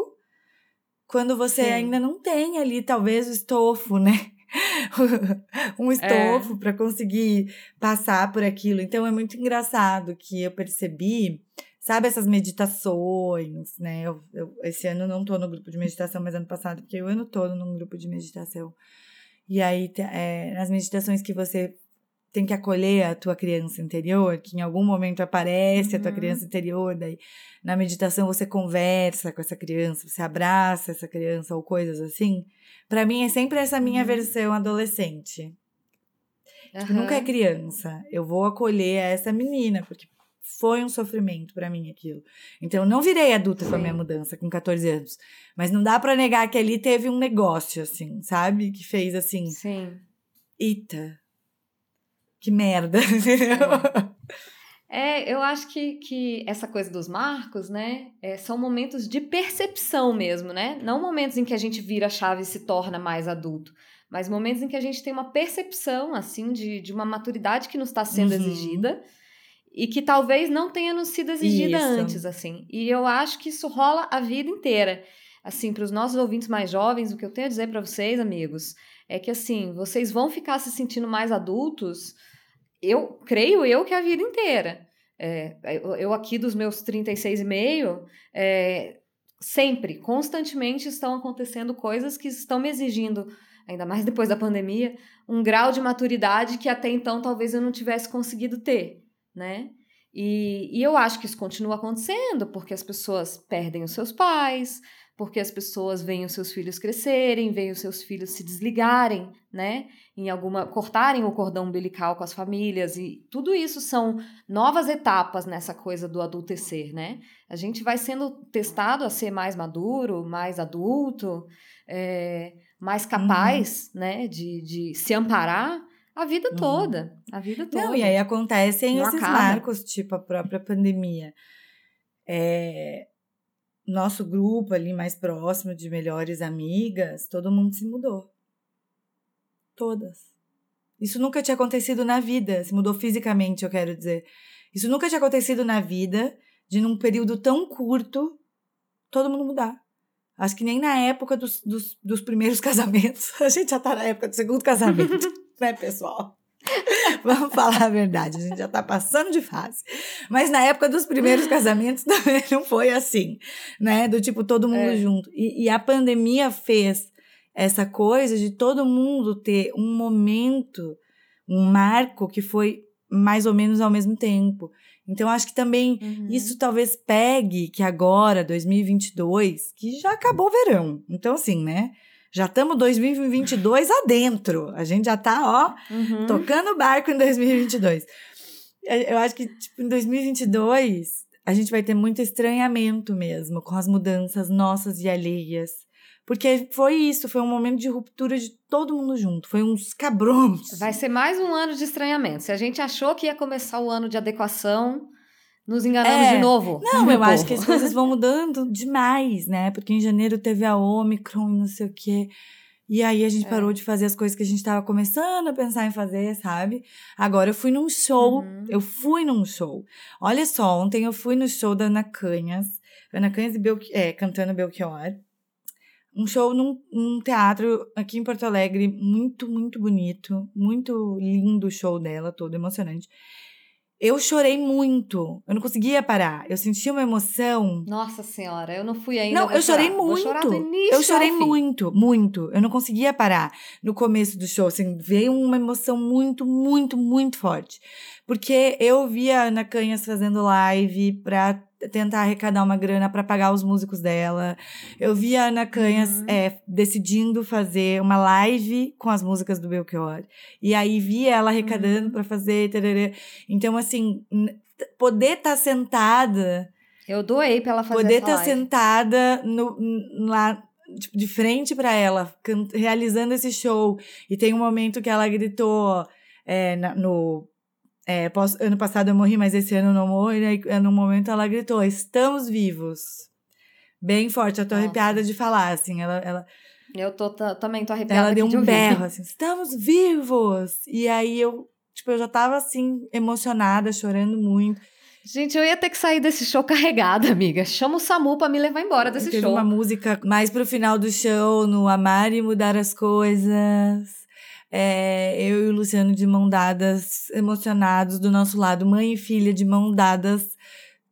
quando você Sim. ainda não tem ali, talvez, o estofo, né? um estofo é. para conseguir passar por aquilo. Então é muito engraçado que eu percebi, sabe, essas meditações, né? Eu, eu, esse ano não tô no grupo de meditação, mas ano passado, porque o ano todo num grupo de meditação. E aí, é, nas meditações que você tem que acolher a tua criança interior, que em algum momento aparece uhum. a tua uhum. criança interior, daí na meditação você conversa com essa criança, você abraça essa criança ou coisas assim. Para mim é sempre essa minha uhum. versão adolescente. Uhum. Tipo, nunca é criança. Eu vou acolher essa menina, porque foi um sofrimento para mim aquilo. Então eu não virei adulta Sim. com a minha mudança com 14 anos, mas não dá para negar que ali teve um negócio assim, sabe? Que fez assim. Sim. Eita. Que merda. É. é, eu acho que, que essa coisa dos marcos, né, é, são momentos de percepção mesmo, né? Não momentos em que a gente vira a chave e se torna mais adulto, mas momentos em que a gente tem uma percepção, assim, de, de uma maturidade que nos está sendo uhum. exigida e que talvez não tenha nos sido exigida isso. antes, assim. E eu acho que isso rola a vida inteira. Assim, para os nossos ouvintes mais jovens, o que eu tenho a dizer para vocês, amigos, é que assim, vocês vão ficar se sentindo mais adultos, eu creio eu que a vida inteira. É, eu aqui dos meus 36 e meio, é, sempre, constantemente estão acontecendo coisas que estão me exigindo, ainda mais depois da pandemia, um grau de maturidade que até então talvez eu não tivesse conseguido ter né? E, e eu acho que isso continua acontecendo porque as pessoas perdem os seus pais, porque as pessoas veem os seus filhos crescerem, veem os seus filhos se desligarem, né? Em alguma cortarem o cordão umbilical com as famílias e tudo isso são novas etapas nessa coisa do adultecer, né? A gente vai sendo testado a ser mais maduro, mais adulto, é, mais capaz, uhum. né, de, de se amparar a vida uhum. toda. A vida toda. Não, e aí acontecem Não esses acaba. marcos, tipo a própria pandemia. É, nosso grupo ali mais próximo de melhores amigas, todo mundo se mudou. Todas. Isso nunca tinha acontecido na vida, se mudou fisicamente, eu quero dizer. Isso nunca tinha acontecido na vida, de num período tão curto, todo mundo mudar. Acho que nem na época dos, dos, dos primeiros casamentos. A gente já tá na época do segundo casamento, né, pessoal? Vamos falar a verdade, a gente já tá passando de fase. Mas na época dos primeiros casamentos também não foi assim, né? Do tipo, todo mundo é. junto. E, e a pandemia fez essa coisa de todo mundo ter um momento, um marco que foi mais ou menos ao mesmo tempo. Então, acho que também uhum. isso talvez pegue que agora, 2022, que já acabou o verão. Então, assim, né? Já estamos 2022 adentro. A gente já tá, ó, uhum. tocando o barco em 2022. Eu acho que, tipo, em 2022, a gente vai ter muito estranhamento mesmo com as mudanças nossas e alheias. Porque foi isso, foi um momento de ruptura de todo mundo junto. Foi uns cabrões. Vai ser mais um ano de estranhamento. Se a gente achou que ia começar o ano de adequação, nos enganamos é. de novo. Não, eu povo. acho que as coisas vão mudando demais, né? Porque em janeiro teve a Omicron e não sei o quê. E aí a gente é. parou de fazer as coisas que a gente estava começando a pensar em fazer, sabe? Agora eu fui num show, uhum. eu fui num show. Olha só, ontem eu fui no show da Ana Canhas, Ana Canhas e Belchi é, cantando Belchior. Um show num, num teatro aqui em Porto Alegre, muito, muito bonito, muito lindo o show dela, todo emocionante. Eu chorei muito. Eu não conseguia parar. Eu sentia uma emoção. Nossa senhora, eu não fui ainda. Não, eu chorar. chorei muito. eu chorei muito, muito. Eu não conseguia parar no começo do show. Assim, veio uma emoção muito, muito, muito forte. Porque eu via a Ana Canhas fazendo live pra tentar arrecadar uma grana para pagar os músicos dela. Eu vi a Ana Canhas uhum. é, decidindo fazer uma live com as músicas do Belchior. E aí vi ela arrecadando uhum. para fazer. Tarará. Então, assim, poder estar tá sentada. Eu doei pra ela fazer Poder estar tá sentada no, lá tipo, de frente para ela, realizando esse show. E tem um momento que ela gritou é, no é, posso, ano passado eu morri, mas esse ano eu não morro. E aí, no momento ela gritou: Estamos vivos. Bem forte, eu tô Nossa. arrepiada de falar, assim. Ela, ela, eu tô, também tô arrepiada. Ela deu um berro, assim: Estamos vivos! E aí eu, tipo, eu já tava assim, emocionada, chorando muito. Gente, eu ia ter que sair desse show carregada, amiga. Chama o Samu pra me levar embora desse Teve show. uma música mais pro final do show, no Amar e Mudar as Coisas é, eu e o Luciano de mão dadas, emocionados do nosso lado, mãe e filha de mão dadas,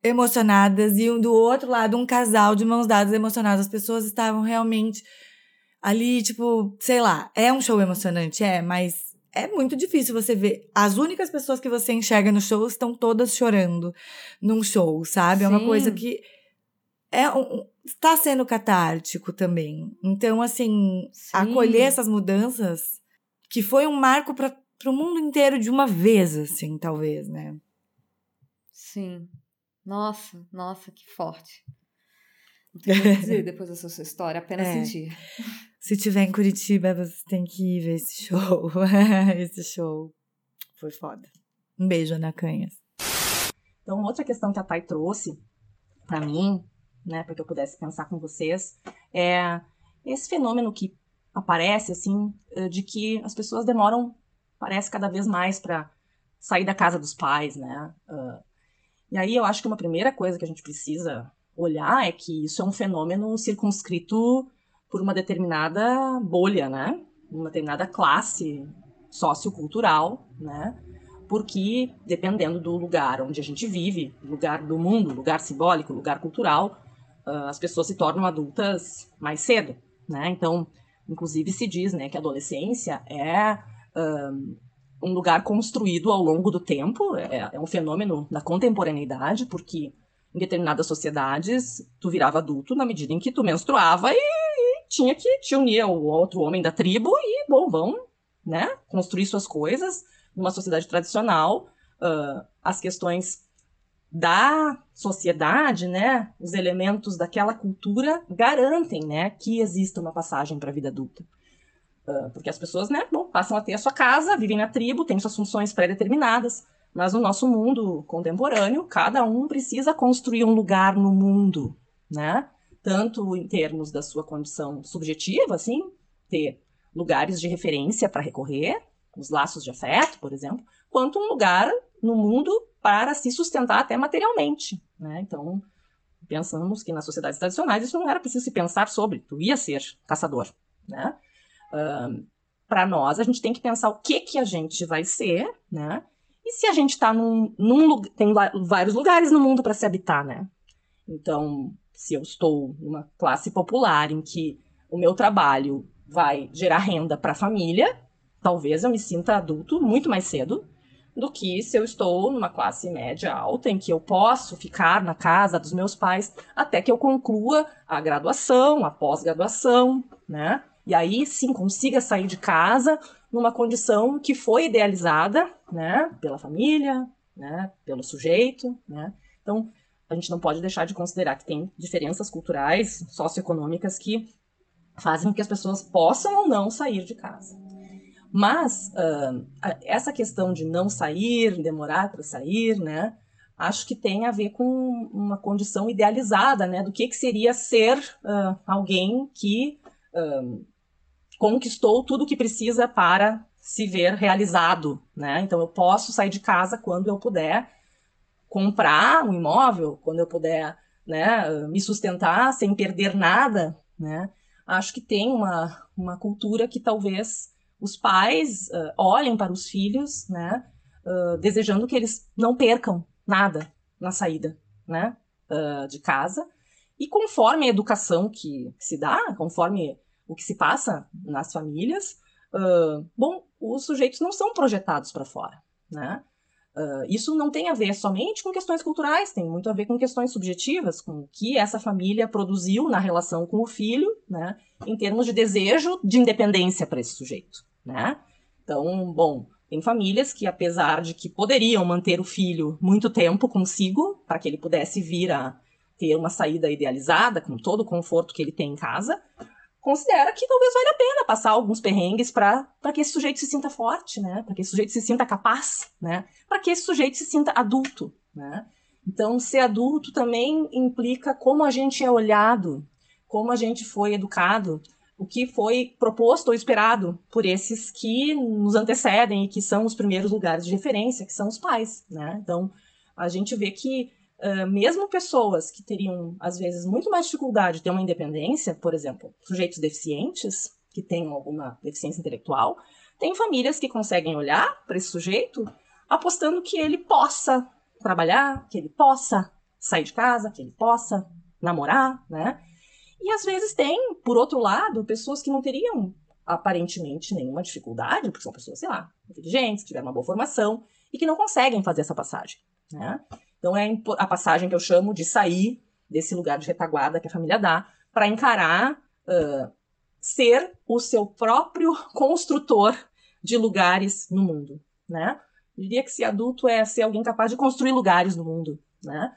emocionadas, e um do outro lado, um casal de mãos dadas, emocionados. As pessoas estavam realmente ali, tipo, sei lá, é um show emocionante, é, mas é muito difícil você ver. As únicas pessoas que você enxerga no show estão todas chorando num show, sabe? Sim. É uma coisa que é um, está sendo catártico também. Então, assim, Sim. acolher essas mudanças que foi um marco para o mundo inteiro de uma vez, assim, talvez, né? Sim. Nossa, nossa, que forte. Não tem o que dizer depois dessa sua história, apenas é. sentir. Se tiver em Curitiba, você tem que ir ver esse show. esse show foi foda. Um beijo, Ana Canhas. Então, outra questão que a Thay trouxe para mim, né, para que eu pudesse pensar com vocês, é esse fenômeno que aparece, assim, eh, de que as pessoas demoram, parece, cada vez mais para sair da casa dos pais, né? Uh, e aí eu acho que uma primeira coisa que a gente precisa olhar é que isso é um fenômeno circunscrito por uma determinada bolha, né? Uma determinada classe sociocultural, né? Porque dependendo do lugar onde a gente vive, lugar do mundo, lugar simbólico, lugar cultural, uh, as pessoas se tornam adultas mais cedo, né? Então, Inclusive se diz né, que a adolescência é um, um lugar construído ao longo do tempo, é, é um fenômeno da contemporaneidade, porque em determinadas sociedades tu virava adulto na medida em que tu menstruava e, e tinha que te unir ao outro homem da tribo e, bom, vão né, construir suas coisas. Numa sociedade tradicional, uh, as questões da sociedade, né, os elementos daquela cultura garantem, né, que exista uma passagem para a vida adulta. Uh, porque as pessoas, né, bom, passam a ter a sua casa, vivem na tribo, têm suas funções pré-determinadas, mas no nosso mundo contemporâneo, cada um precisa construir um lugar no mundo, né? Tanto em termos da sua condição subjetiva, assim, ter lugares de referência para recorrer, os laços de afeto, por exemplo, quanto um lugar no mundo para se sustentar até materialmente. Né? Então, pensamos que nas sociedades tradicionais isso não era preciso se pensar sobre, tu ia ser caçador. Né? Para nós, a gente tem que pensar o que, que a gente vai ser, né? E se a gente está num, num tem vários lugares no mundo para se habitar, né? Então, se eu estou numa classe popular em que o meu trabalho vai gerar renda para a família, talvez eu me sinta adulto muito mais cedo do que se eu estou numa classe média alta, em que eu posso ficar na casa dos meus pais até que eu conclua a graduação, a pós-graduação, né? E aí sim consiga sair de casa numa condição que foi idealizada, né, pela família, né, pelo sujeito, né? Então, a gente não pode deixar de considerar que tem diferenças culturais, socioeconômicas que fazem com que as pessoas possam ou não sair de casa. Mas uh, essa questão de não sair, demorar para sair, né, acho que tem a ver com uma condição idealizada, né, do que, que seria ser uh, alguém que uh, conquistou tudo o que precisa para se ver realizado, né? Então eu posso sair de casa quando eu puder comprar um imóvel, quando eu puder, né, me sustentar sem perder nada, né? Acho que tem uma, uma cultura que talvez os pais uh, olhem para os filhos, né, uh, desejando que eles não percam nada na saída, né, uh, de casa. E conforme a educação que, se dá, conforme o que se passa nas famílias, bom, os sujeitos não são projetados para fora, né? Isso não tem a ver somente com questões culturais, tem muito a ver com questões subjetivas, com o que essa família produziu na relação com o filho, né, em termos de desejo de independência para esse sujeito, né? Então, bom, tem famílias que, apesar de que poderiam manter o filho muito tempo consigo, para que ele pudesse vir a ter uma saída idealizada, com todo o conforto que ele tem em casa, considera que talvez valha a pena passar alguns perrengues para que esse sujeito se sinta forte, né? Para que esse sujeito se sinta capaz, né? Para que esse sujeito se sinta adulto, né? Então, ser adulto também implica como a gente é olhado, como a gente foi educado, o que foi proposto ou esperado por esses que nos antecedem e que são os primeiros lugares de referência, que são os pais, né? Então, a gente vê que Uh, mesmo pessoas que teriam, às vezes, muito mais dificuldade de ter uma independência, por exemplo, sujeitos deficientes, que tenham alguma deficiência intelectual, tem famílias que conseguem olhar para esse sujeito apostando que ele possa trabalhar, que ele possa sair de casa, que ele possa namorar, né? E às vezes tem, por outro lado, pessoas que não teriam aparentemente nenhuma dificuldade, porque são pessoas, sei lá, inteligentes, tiveram uma boa formação e que não conseguem fazer essa passagem, né? Então é a passagem que eu chamo de sair desse lugar de retaguarda que a família dá para encarar uh, ser o seu próprio construtor de lugares no mundo, né? Eu diria que ser adulto é ser alguém capaz de construir lugares no mundo, né?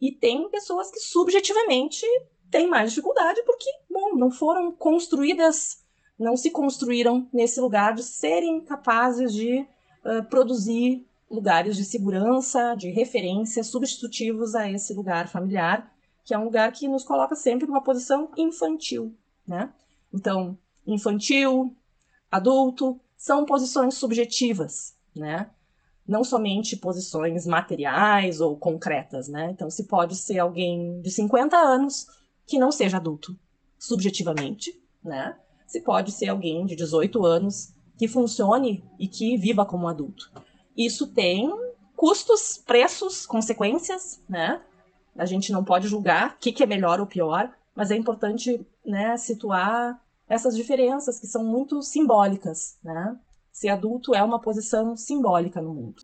E tem pessoas que subjetivamente têm mais dificuldade porque, bom, não foram construídas, não se construíram nesse lugar de serem capazes de uh, produzir lugares de segurança, de referência substitutivos a esse lugar familiar, que é um lugar que nos coloca sempre numa posição infantil, né? Então, infantil, adulto, são posições subjetivas, né? Não somente posições materiais ou concretas, né? Então, se pode ser alguém de 50 anos que não seja adulto, subjetivamente, né? Se pode ser alguém de 18 anos que funcione e que viva como adulto. Isso tem custos, preços, consequências, né? A gente não pode julgar o que, que é melhor ou pior, mas é importante né, situar essas diferenças que são muito simbólicas, né? Ser adulto é uma posição simbólica no mundo.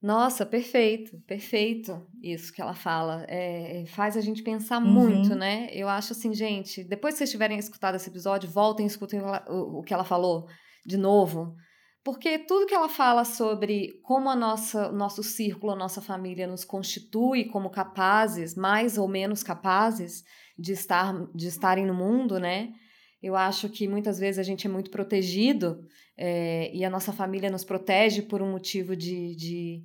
Nossa, perfeito, perfeito isso que ela fala. É, faz a gente pensar uhum. muito, né? Eu acho assim, gente, depois que vocês tiverem escutado esse episódio, voltem e escutem o, o que ela falou de novo. Porque tudo que ela fala sobre como a nossa, o nosso círculo, a nossa família nos constitui como capazes, mais ou menos capazes de, estar, de estarem no mundo, né? Eu acho que muitas vezes a gente é muito protegido é, e a nossa família nos protege por um motivo de, de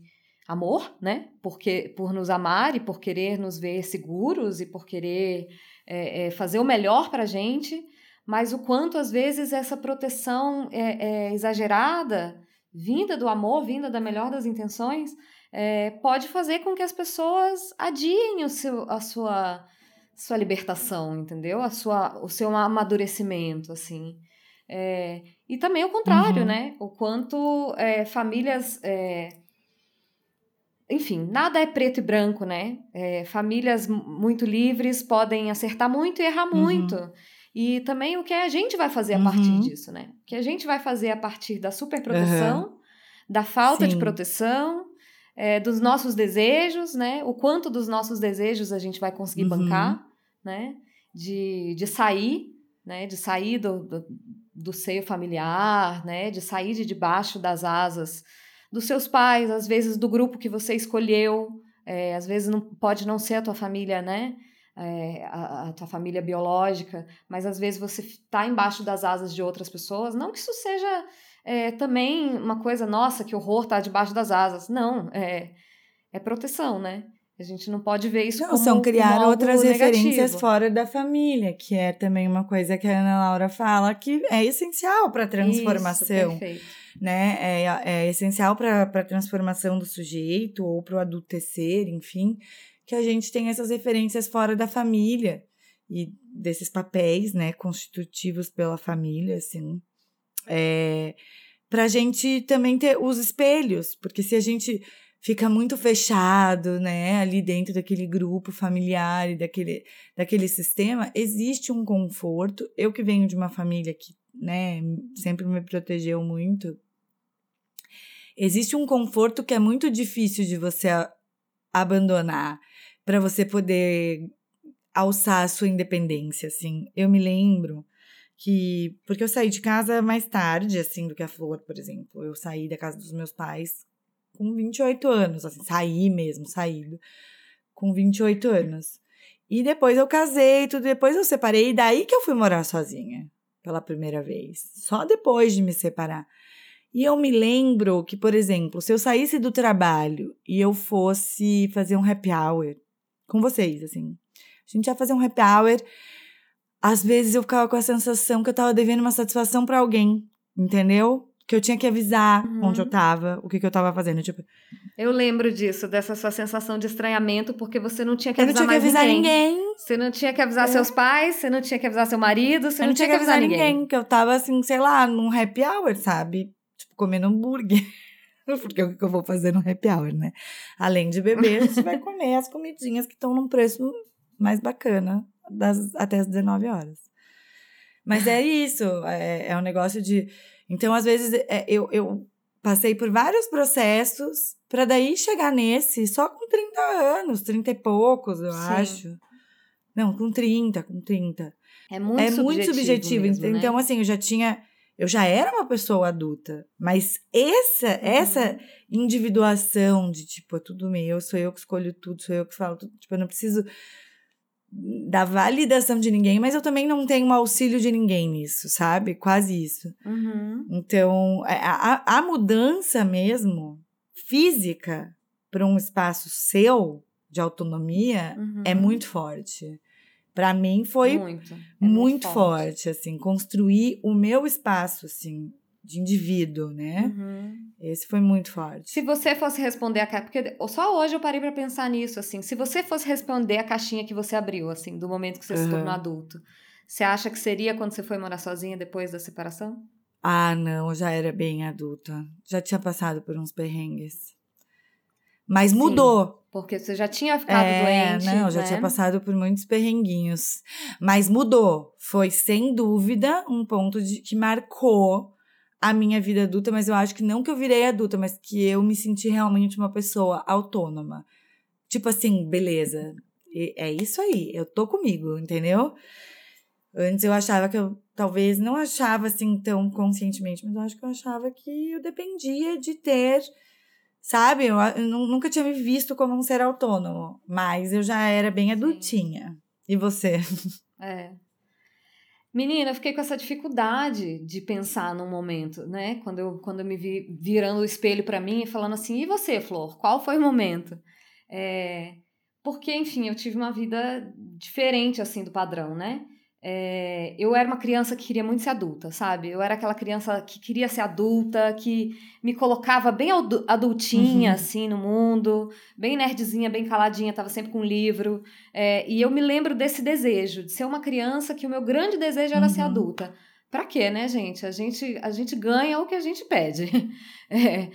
amor, né? Porque, por nos amar e por querer nos ver seguros e por querer é, é, fazer o melhor para a gente mas o quanto às vezes essa proteção é, é exagerada vinda do amor, vinda da melhor das intenções, pode fazer com que as pessoas adiem o seu, a sua, sua libertação, entendeu? A sua, o seu amadurecimento, assim. É, e também o contrário, uhum. né? O quanto é, famílias. É, enfim, nada é preto e branco, né? É, famílias muito livres podem acertar muito e errar uhum. muito. E também o que a gente vai fazer a uhum. partir disso, né? O que a gente vai fazer a partir da superproteção, da falta Sim. de proteção, é, dos nossos desejos, né? O quanto dos nossos desejos a gente vai conseguir uhum. bancar, né? De, de sair, né? De sair do, do, do, seio familiar, né? De sair de debaixo das asas dos seus pais, às vezes do grupo que você escolheu, é, às vezes não pode não ser a tua família, né? É, a, a, tua família biológica, mas às vezes você está embaixo das asas de outras pessoas. Não que isso seja é, também uma coisa, nossa, que horror tá debaixo das asas. Não, é, é proteção, né? A gente não pode ver isso não, como são criar como outras negativo. referências fora da família, que é também uma coisa que a Ana Laura fala que é essencial para a transformação. Isso, perfeito. Né? É, é essencial para a transformação do sujeito ou para o adultecer, enfim, que a gente tem essas referências fora da família e desses papéis, né, constitutivos pela família, assim é, para a gente também ter os espelhos, porque se a gente fica muito fechado, né, ali dentro daquele grupo familiar e daquele, daquele sistema, existe um conforto. Eu que venho de uma família que, né, sempre me protegeu muito, existe um conforto que é muito difícil de você abandonar para você poder alçar a sua independência, assim. Eu me lembro que porque eu saí de casa mais tarde, assim, do que a Flor, por exemplo. Eu saí da casa dos meus pais com 28 anos, assim, saí mesmo, saído com 28 anos. E depois eu casei, tudo, depois eu separei, e daí que eu fui morar sozinha pela primeira vez, só depois de me separar. E eu me lembro que, por exemplo, se eu saísse do trabalho e eu fosse fazer um happy hour com vocês, assim, a gente ia fazer um happy hour às vezes eu ficava com a sensação que eu tava devendo uma satisfação para alguém, entendeu? Que eu tinha que avisar uhum. onde eu tava, o que, que eu tava fazendo. Tipo, eu lembro disso, dessa sua sensação de estranhamento, porque você não tinha que avisar, mais avisar ninguém. ninguém. Você não tinha que avisar é. seus pais, você não tinha que avisar seu marido, você eu não, tinha que avisar, ninguém. ninguém. Que eu tava assim, sei lá, num happy hour, sabe? Tipo, comendo hambúrguer. Porque o que eu vou fazer no happy hour, né? Além de beber, você vai comer as comidinhas que estão num preço mais bacana das, até as 19 horas. Mas é isso, é, é um negócio de. Então, às vezes, é, eu, eu passei por vários processos para daí chegar nesse só com 30 anos, 30 e poucos, eu Sim. acho. Não, com 30, com 30. É muito é subjetivo. Muito subjetivo. Mesmo, né? então, né? assim, eu já tinha. Eu já era uma pessoa adulta, mas essa, uhum. essa individuação de tipo, é tudo meu, sou eu que escolho tudo, sou eu que falo tudo, tipo, eu não preciso da validação de ninguém, mas eu também não tenho um auxílio de ninguém nisso, sabe? Quase isso. Uhum. Então, é, a, a mudança mesmo, física, para um espaço seu, de autonomia, uhum. é muito forte. Para mim foi muito, é muito, muito forte. forte, assim, construir o meu espaço, assim, de indivíduo, né? Uhum. Esse foi muito forte. Se você fosse responder a porque só hoje eu parei para pensar nisso, assim, se você fosse responder a caixinha que você abriu, assim, do momento que você uhum. se tornou adulto, você acha que seria quando você foi morar sozinha depois da separação? Ah, não, eu já era bem adulta, já tinha passado por uns perrengues. Mas Sim, mudou. Porque você já tinha ficado é, doente. Não, né? já tinha passado por muitos perrenguinhos. Mas mudou. Foi, sem dúvida, um ponto de, que marcou a minha vida adulta, mas eu acho que não que eu virei adulta, mas que eu me senti realmente uma pessoa autônoma. Tipo assim, beleza, é isso aí, eu tô comigo, entendeu? Antes eu achava que eu talvez não achava assim tão conscientemente, mas eu acho que eu achava que eu dependia de ter, sabe? Eu, eu nunca tinha me visto como um ser autônomo, mas eu já era bem adultinha. E você? É. Menina, eu fiquei com essa dificuldade de pensar num momento, né? Quando eu, quando eu me vi virando o espelho para mim e falando assim: e você, Flor? Qual foi o momento? É, porque, enfim, eu tive uma vida diferente, assim, do padrão, né? É, eu era uma criança que queria muito ser adulta, sabe? Eu era aquela criança que queria ser adulta, que me colocava bem adultinha, uhum. assim, no mundo, bem nerdzinha, bem caladinha, tava sempre com um livro. É, e eu me lembro desse desejo, de ser uma criança que o meu grande desejo era uhum. ser adulta. Pra quê, né, gente? A gente, a gente ganha o que a gente pede. É,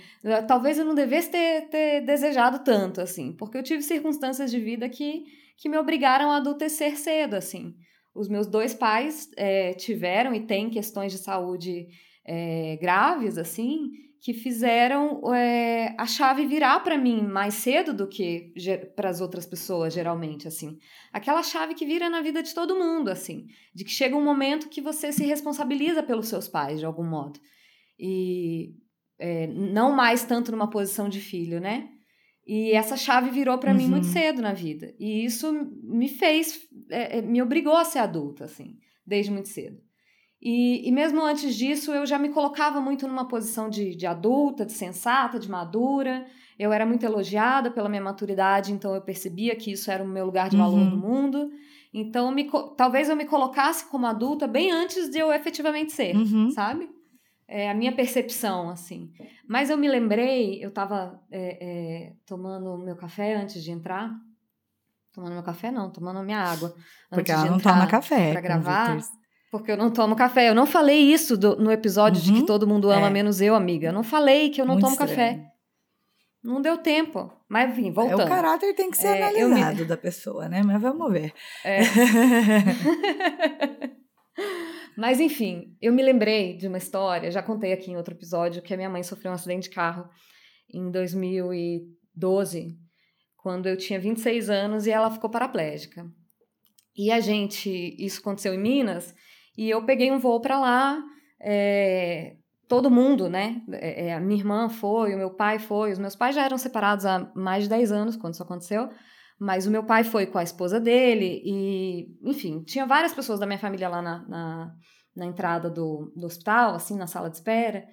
talvez eu não devesse ter, ter desejado tanto, assim, porque eu tive circunstâncias de vida que, que me obrigaram a adultecer cedo, assim. Os meus dois pais é, tiveram e têm questões de saúde é, graves, assim, que fizeram é, a chave virar para mim mais cedo do que para as outras pessoas, geralmente, assim. Aquela chave que vira na vida de todo mundo, assim, de que chega um momento que você se responsabiliza pelos seus pais, de algum modo. E é, não mais tanto numa posição de filho, né? E essa chave virou para uhum. mim muito uhum. cedo na vida. E isso me fez, é, é, me obrigou a ser adulta, assim, desde muito cedo. E, e mesmo antes disso, eu já me colocava muito numa posição de, de adulta, de sensata, de madura. Eu era muito elogiada pela minha maturidade, então eu percebia que isso era o meu lugar de valor uhum. no mundo. Então, me, talvez eu me colocasse como adulta bem antes de eu efetivamente ser, uhum. sabe? É a minha percepção, assim. Mas eu me lembrei, eu estava é, é, tomando meu café antes de entrar. Tomando meu café, não, tomando minha água. Porque ela não toma café. Pra gravar. Porque eu não tomo café. Eu não falei isso do, no episódio uhum, de que uhum. todo mundo ama, é. menos eu, amiga. Eu não falei que eu não Muito tomo estranho. café. Não deu tempo. Mas, enfim, voltando. É, o caráter tem que ser é, analisado me... da pessoa, né? Mas vamos ver. É. Mas enfim, eu me lembrei de uma história, já contei aqui em outro episódio, que a minha mãe sofreu um acidente de carro em 2012, quando eu tinha 26 anos e ela ficou paraplégica. E a gente, isso aconteceu em Minas, e eu peguei um voo para lá, é, todo mundo, né? É, a minha irmã foi, o meu pai foi, os meus pais já eram separados há mais de 10 anos quando isso aconteceu. Mas o meu pai foi com a esposa dele e, enfim, tinha várias pessoas da minha família lá na, na, na entrada do, do hospital, assim, na sala de espera.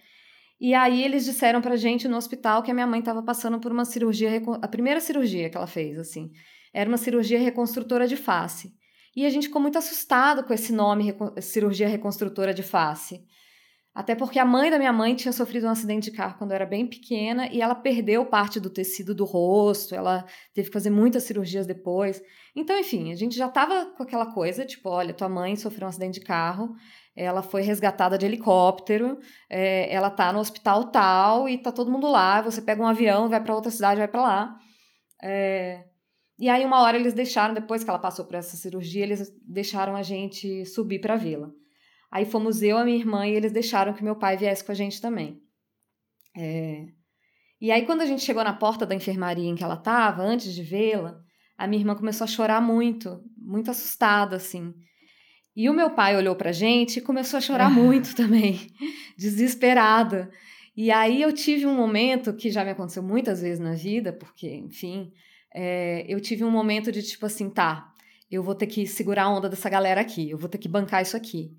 E aí eles disseram pra gente no hospital que a minha mãe estava passando por uma cirurgia, a primeira cirurgia que ela fez, assim. Era uma cirurgia reconstrutora de face. E a gente ficou muito assustado com esse nome, cirurgia reconstrutora de face. Até porque a mãe da minha mãe tinha sofrido um acidente de carro quando eu era bem pequena e ela perdeu parte do tecido do rosto, ela teve que fazer muitas cirurgias depois. Então, enfim, a gente já tava com aquela coisa, tipo, olha, tua mãe sofreu um acidente de carro, ela foi resgatada de helicóptero, é, ela tá no hospital tal e tá todo mundo lá, você pega um avião, vai para outra cidade, vai para lá. É, e aí, uma hora eles deixaram, depois que ela passou por essa cirurgia, eles deixaram a gente subir para a vila. Aí fomos eu, a minha irmã, e eles deixaram que meu pai viesse com a gente também. É... E aí, quando a gente chegou na porta da enfermaria em que ela estava, antes de vê-la, a minha irmã começou a chorar muito, muito assustada, assim. E o meu pai olhou pra gente e começou a chorar muito também, desesperada. E aí eu tive um momento que já me aconteceu muitas vezes na vida, porque, enfim, é, eu tive um momento de tipo assim, tá, eu vou ter que segurar a onda dessa galera aqui, eu vou ter que bancar isso aqui.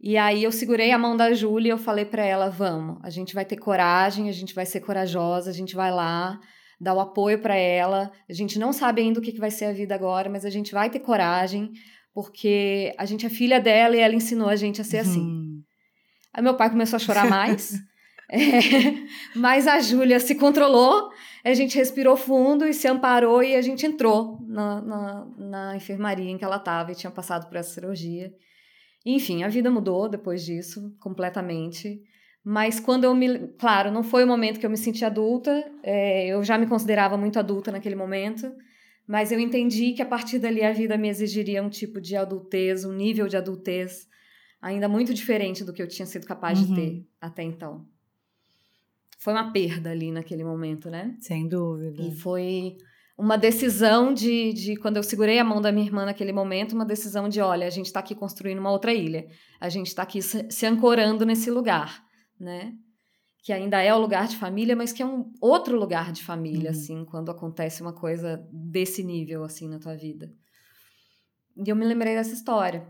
E aí eu segurei a mão da Júlia e eu falei para ela: vamos, a gente vai ter coragem, a gente vai ser corajosa, a gente vai lá dar o apoio para ela. A gente não sabe ainda o que, vai ser a vida agora, mas a gente vai ter coragem, porque a gente é filha dela e ela ensinou a gente a ser assim. Uhum. Aí meu pai começou a chorar mais. é, mas a Júlia se controlou, a gente respirou fundo e se amparou e a gente entrou na, na, na enfermaria em que ela estava e tinha passado por essa cirurgia. Enfim, a vida mudou depois disso, completamente. Mas quando eu me. Claro, não foi o momento que eu me senti adulta, é, eu já me considerava muito adulta naquele momento, mas eu entendi que a partir dali a vida me exigiria um tipo de adultez, um nível de adultez ainda muito diferente do que eu tinha sido capaz uhum. de ter até então. Foi uma perda ali naquele momento, né? Sem dúvida. E foi uma decisão de, de, quando eu segurei a mão da minha irmã naquele momento, uma decisão de, olha, a gente está aqui construindo uma outra ilha, a gente está aqui se, se, ancorando nesse lugar, né? Que ainda é o lugar de família, mas que é um outro lugar de família, uhum. assim, quando acontece uma coisa desse nível, assim, na tua vida. E eu me lembrei dessa história.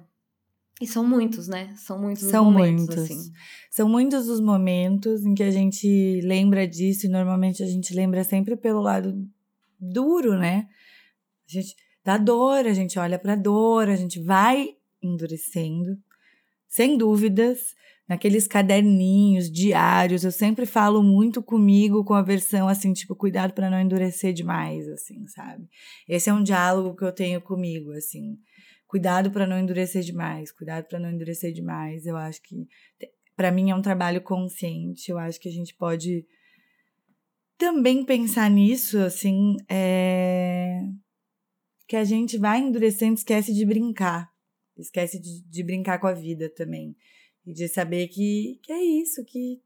E são muitos, né? São muitos são os momentos, muitos. assim. São muitos os momentos em que a gente lembra disso e normalmente a gente lembra sempre pelo lado duro, né? A gente dá dor, a gente olha para dor, a gente vai endurecendo, sem dúvidas, naqueles caderninhos diários, eu sempre falo muito comigo com a versão assim, tipo, cuidado para não endurecer demais, assim, sabe? Esse é um diálogo que eu tenho comigo, assim. Cuidado para não endurecer demais, cuidado para não endurecer demais. Eu acho que para mim é um trabalho consciente. Eu acho que a gente pode também pensar nisso, assim, é... que a gente vai endurecendo, esquece de brincar, esquece de, de, brincar com a vida também. E de saber que, que é isso, que,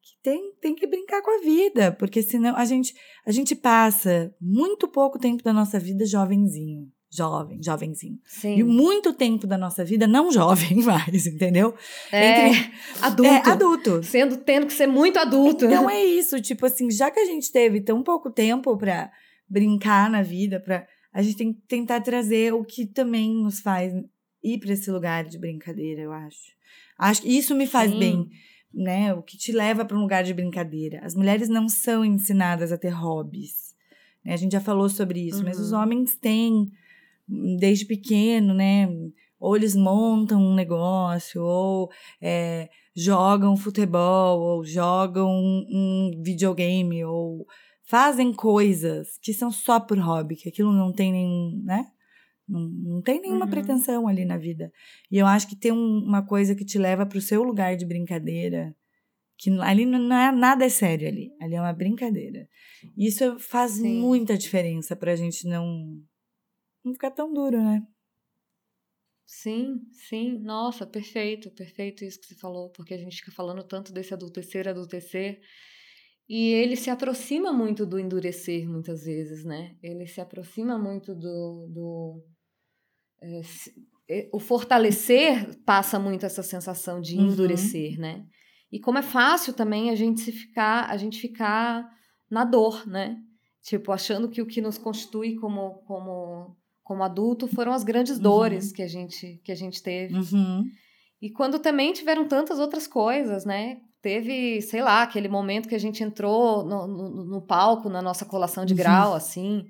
que tem, tem que brincar com a vida, porque senão a gente, a gente passa muito pouco tempo da nossa vida jovenzinho jovem, jovenzinho. Sim. E muito tempo da nossa vida não jovem mais, entendeu? É, Entre, adulto. É, adulto. Sendo, tendo que ser muito adulto. Então é isso, tipo assim, já que a gente teve tão pouco tempo para brincar na vida, para a gente tem que tentar trazer o que também nos faz ir para esse lugar de brincadeira, eu acho. Acho que isso me faz Sim. bem, né? O que te leva para um lugar de brincadeira. As mulheres não são ensinadas a ter hobbies. Né? A gente já falou sobre isso, uhum. mas os uhum. homens têm desde pequeno, né? Ou eles montam um negócio, ou é, jogam futebol, ou jogam um, um videogame, ou fazem coisas que são só por hobby, que aquilo não tem nenhum, né? Não, não tem nenhuma uhum. pretensão ali na vida. E eu acho que tem um, uma coisa que te leva para o seu lugar de brincadeira, que ali não é nada é sério ali, ali é uma brincadeira. Isso faz Sim. muita diferença para a gente não não ficar tão duro, né? Sim, sim. Nossa, perfeito, perfeito isso que você falou, porque a gente fica falando tanto desse adultecer, adultecer. E ele se aproxima muito do endurecer, muitas vezes, né? Ele se aproxima muito do. do é, é o fortalecer passa muito essa sensação de uhum. endurecer, uhum. né? E como é fácil também a gente se ficar, a gente ficar na dor, né? Tipo, achando que o que nos constitui como, como como adulto foram as grandes uhum. dores que a gente que a gente teve. Uhum. E quando também tiveram tantas outras coisas, né? Teve, sei lá, aquele momento que a gente entrou no, no, no palco na nossa colação de uhum. grau, assim,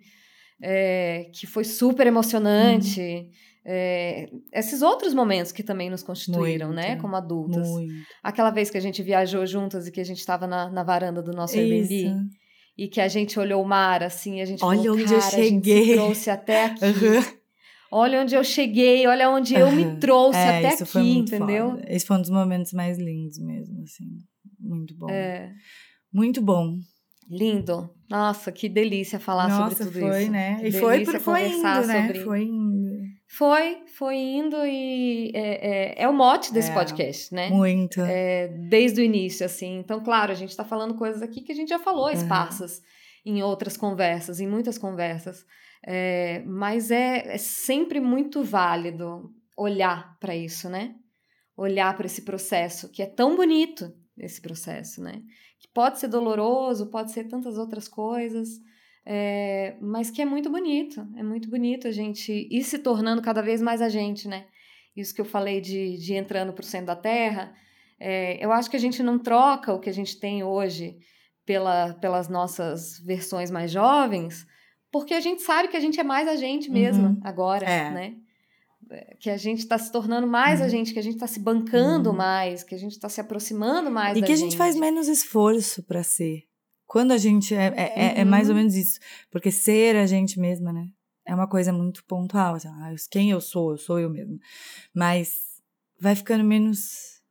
é, que foi super emocionante. Uhum. É, esses outros momentos que também nos constituíram, Muito. né, como adultas. Muito. Aquela vez que a gente viajou juntas e que a gente estava na, na varanda do nosso Airbnb. E que a gente olhou o mar assim, a gente olha falou, onde eu cheguei, trouxe até aqui. Uhum. Olha onde eu cheguei, olha onde uhum. eu me trouxe é, até aqui, entendeu? Foda. Esse foi um dos momentos mais lindos mesmo, assim, muito bom. É. Muito bom. Lindo. Nossa, que delícia falar Nossa, sobre tudo foi, isso. Né? e foi, foi indo, né? Sobre... Foi indo. Foi, foi indo e é, é, é o mote desse é, podcast, né? Muito. É, desde o início, assim. Então, claro, a gente está falando coisas aqui que a gente já falou esparsas em outras conversas, em muitas conversas. É, mas é, é sempre muito válido olhar para isso, né? Olhar para esse processo, que é tão bonito, esse processo, né? Que pode ser doloroso, pode ser tantas outras coisas, é, mas que é muito bonito, é muito bonito a gente ir se tornando cada vez mais a gente, né? Isso que eu falei de, de entrando para o centro da Terra, é, eu acho que a gente não troca o que a gente tem hoje pela, pelas nossas versões mais jovens, porque a gente sabe que a gente é mais a gente mesma uhum. agora, é. né? Que a gente está se tornando mais uhum. a gente, que a gente está se bancando uhum. mais, que a gente está se aproximando mais e que a gente faz menos esforço para ser. Quando a gente é, é, é, é, mais ou uhum. menos isso. Porque ser a gente mesma, né? É uma coisa muito pontual. Assim, ah, quem eu sou, eu sou eu mesma. Mas vai ficando menos.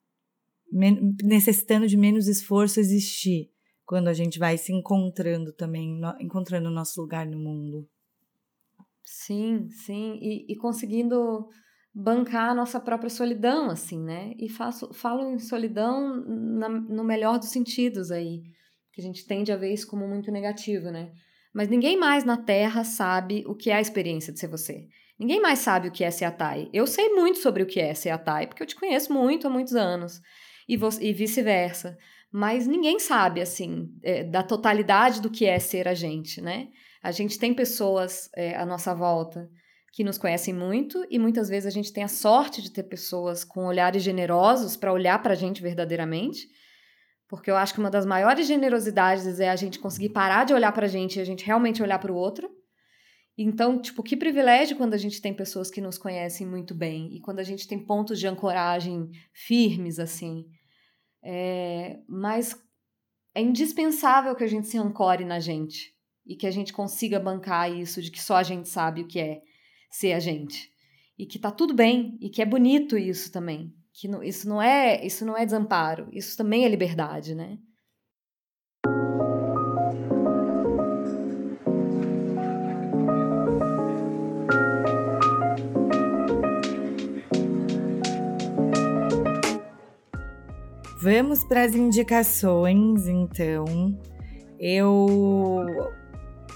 Men necessitando de menos esforço existir. Quando a gente vai se encontrando também, no, encontrando o nosso lugar no mundo. Sim, sim. E, e conseguindo bancar a nossa própria solidão, assim, né? E faço, falo em solidão na, no melhor dos sentidos aí que a gente tende a ver isso como muito negativo, né? Mas ninguém mais na Terra sabe o que é a experiência de ser você. Ninguém mais sabe o que é ser a Thay. Eu sei muito sobre o que é ser a Thay, porque eu te conheço muito há muitos anos. E, e vice-versa. Mas ninguém sabe, assim, é, da totalidade do que é ser a gente, né? A gente tem pessoas é, à nossa volta que nos conhecem muito e muitas vezes a gente tem a sorte de ter pessoas com olhares generosos para olhar para a gente verdadeiramente porque eu acho que uma das maiores generosidades é a gente conseguir parar de olhar pra gente e a gente realmente olhar para o outro. Então, tipo, que privilégio quando a gente tem pessoas que nos conhecem muito bem e quando a gente tem pontos de ancoragem firmes, assim. É, mas é indispensável que a gente se ancore na gente e que a gente consiga bancar isso de que só a gente sabe o que é ser a gente. E que tá tudo bem e que é bonito isso também. Que não, isso não é isso não é desamparo, isso também é liberdade, né? Vamos para as indicações, então. Eu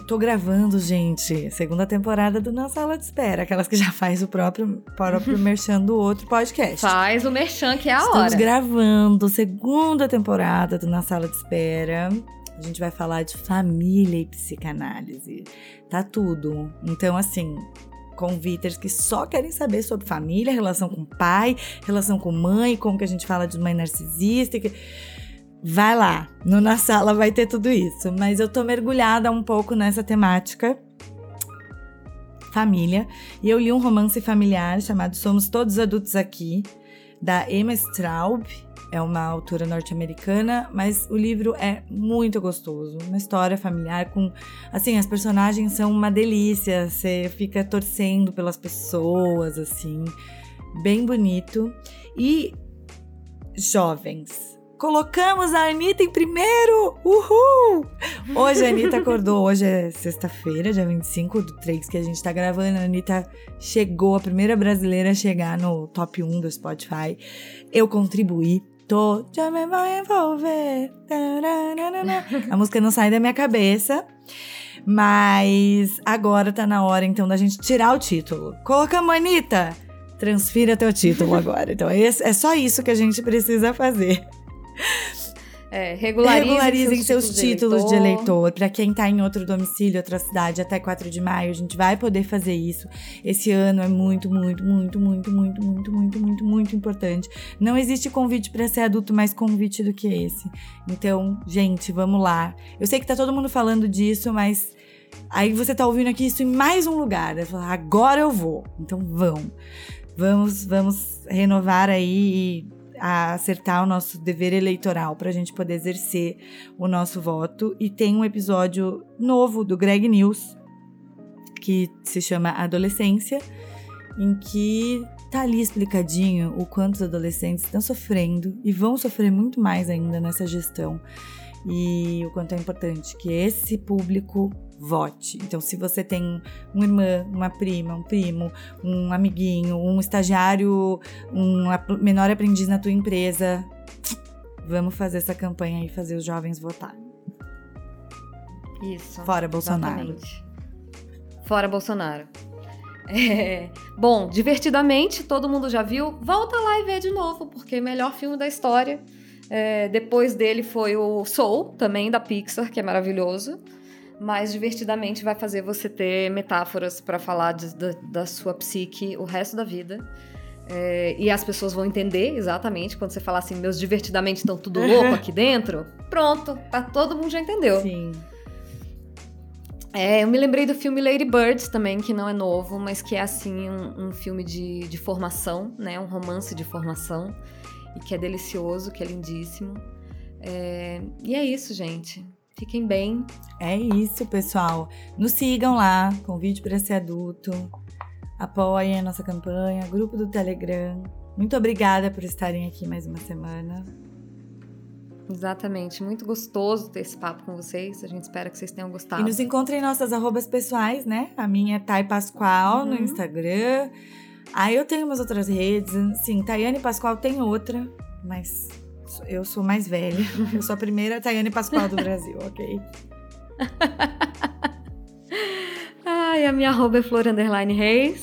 tô gravando, gente, segunda temporada do Na Sala de Espera, aquelas que já faz o próprio, próprio merchan do outro podcast. Faz o merchan, que é a Estamos hora. Estamos gravando segunda temporada do Na Sala de Espera. A gente vai falar de família e psicanálise. Tá tudo. Então, assim, conviters que só querem saber sobre família, relação com pai, relação com mãe, como que a gente fala de mãe narcisista. Que... Vai lá, no Na Sala vai ter tudo isso. Mas eu tô mergulhada um pouco nessa temática família. E eu li um romance familiar chamado Somos Todos Adultos Aqui, da Emma Straub é uma autora norte-americana, mas o livro é muito gostoso. Uma história familiar com. Assim, as personagens são uma delícia, você fica torcendo pelas pessoas, assim. Bem bonito. E jovens. Colocamos a Anitta em primeiro! Uhul! Hoje a Anitta acordou, hoje é sexta-feira, dia 25 do 3 que a gente tá gravando. A Anitta chegou, a primeira brasileira a chegar no top 1 do Spotify. Eu contribuí Tô, já me vou envolver. A música não sai da minha cabeça. Mas agora tá na hora, então, da gente tirar o título. Coloca Manita! Transfira teu título agora. Então, é só isso que a gente precisa fazer. É, regularizem, regularizem seus, seus, títulos de eleitor. eleitor. Para quem está em outro domicílio, outra cidade, até 4 de maio, a gente vai poder fazer isso. Esse ano é muito, muito, muito, muito, muito, muito, muito, muito, muito importante. Não existe convite para ser adulto mais convite do que esse. Então, gente, vamos lá. Eu sei que tá todo mundo falando disso, mas aí você tá ouvindo aqui isso em mais um lugar. Agora eu vou. Então, vão. Vamos, vamos renovar aí a acertar o nosso dever eleitoral para a gente poder exercer o nosso voto. E tem um episódio novo do Greg News que se chama Adolescência, em que tá ali explicadinho o quanto os adolescentes estão sofrendo e vão sofrer muito mais ainda nessa gestão. E o quanto é importante que esse público vote. Então, se você tem uma irmã, uma prima, um primo, um amiguinho, um estagiário, um menor aprendiz na tua empresa, vamos fazer essa campanha e fazer os jovens votarem. Isso. Fora Bolsonaro. Exatamente. Fora Bolsonaro. É, bom, divertidamente, todo mundo já viu. Volta lá e vê de novo, porque é melhor filme da história. É, depois dele foi o Soul, também da Pixar, que é maravilhoso mas divertidamente vai fazer você ter metáforas para falar de, da, da sua psique o resto da vida. É, e as pessoas vão entender exatamente quando você falar assim, meus divertidamente estão tudo louco aqui dentro. Pronto, tá, todo mundo já entendeu. Sim. É, eu me lembrei do filme Lady Birds também, que não é novo, mas que é assim um, um filme de, de formação, né? Um romance de formação e que é delicioso, que é lindíssimo. É, e é isso, gente. Fiquem bem. É isso, pessoal. Nos sigam lá, convite para ser adulto. Apoiem a nossa campanha, grupo do Telegram. Muito obrigada por estarem aqui mais uma semana. Exatamente, muito gostoso ter esse papo com vocês. A gente espera que vocês tenham gostado. E nos encontrem em nossas arrobas pessoais, né? A minha é Thay Pascoal uhum. no Instagram. Aí eu tenho umas outras redes. Sim, Tayane Pascoal tem outra, mas eu sou mais velha. Eu sou a primeira Tayane Pascoal do Brasil, ok? Ai, a minha arroba é Flor Underline Reis.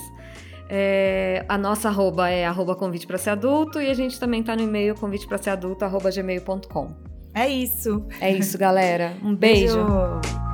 É, a nossa arroba é arroba convite para ser adulto e a gente também tá no e-mail convite para ser adulto arroba gmail.com. É isso. É isso, galera. Um beijo. beijo.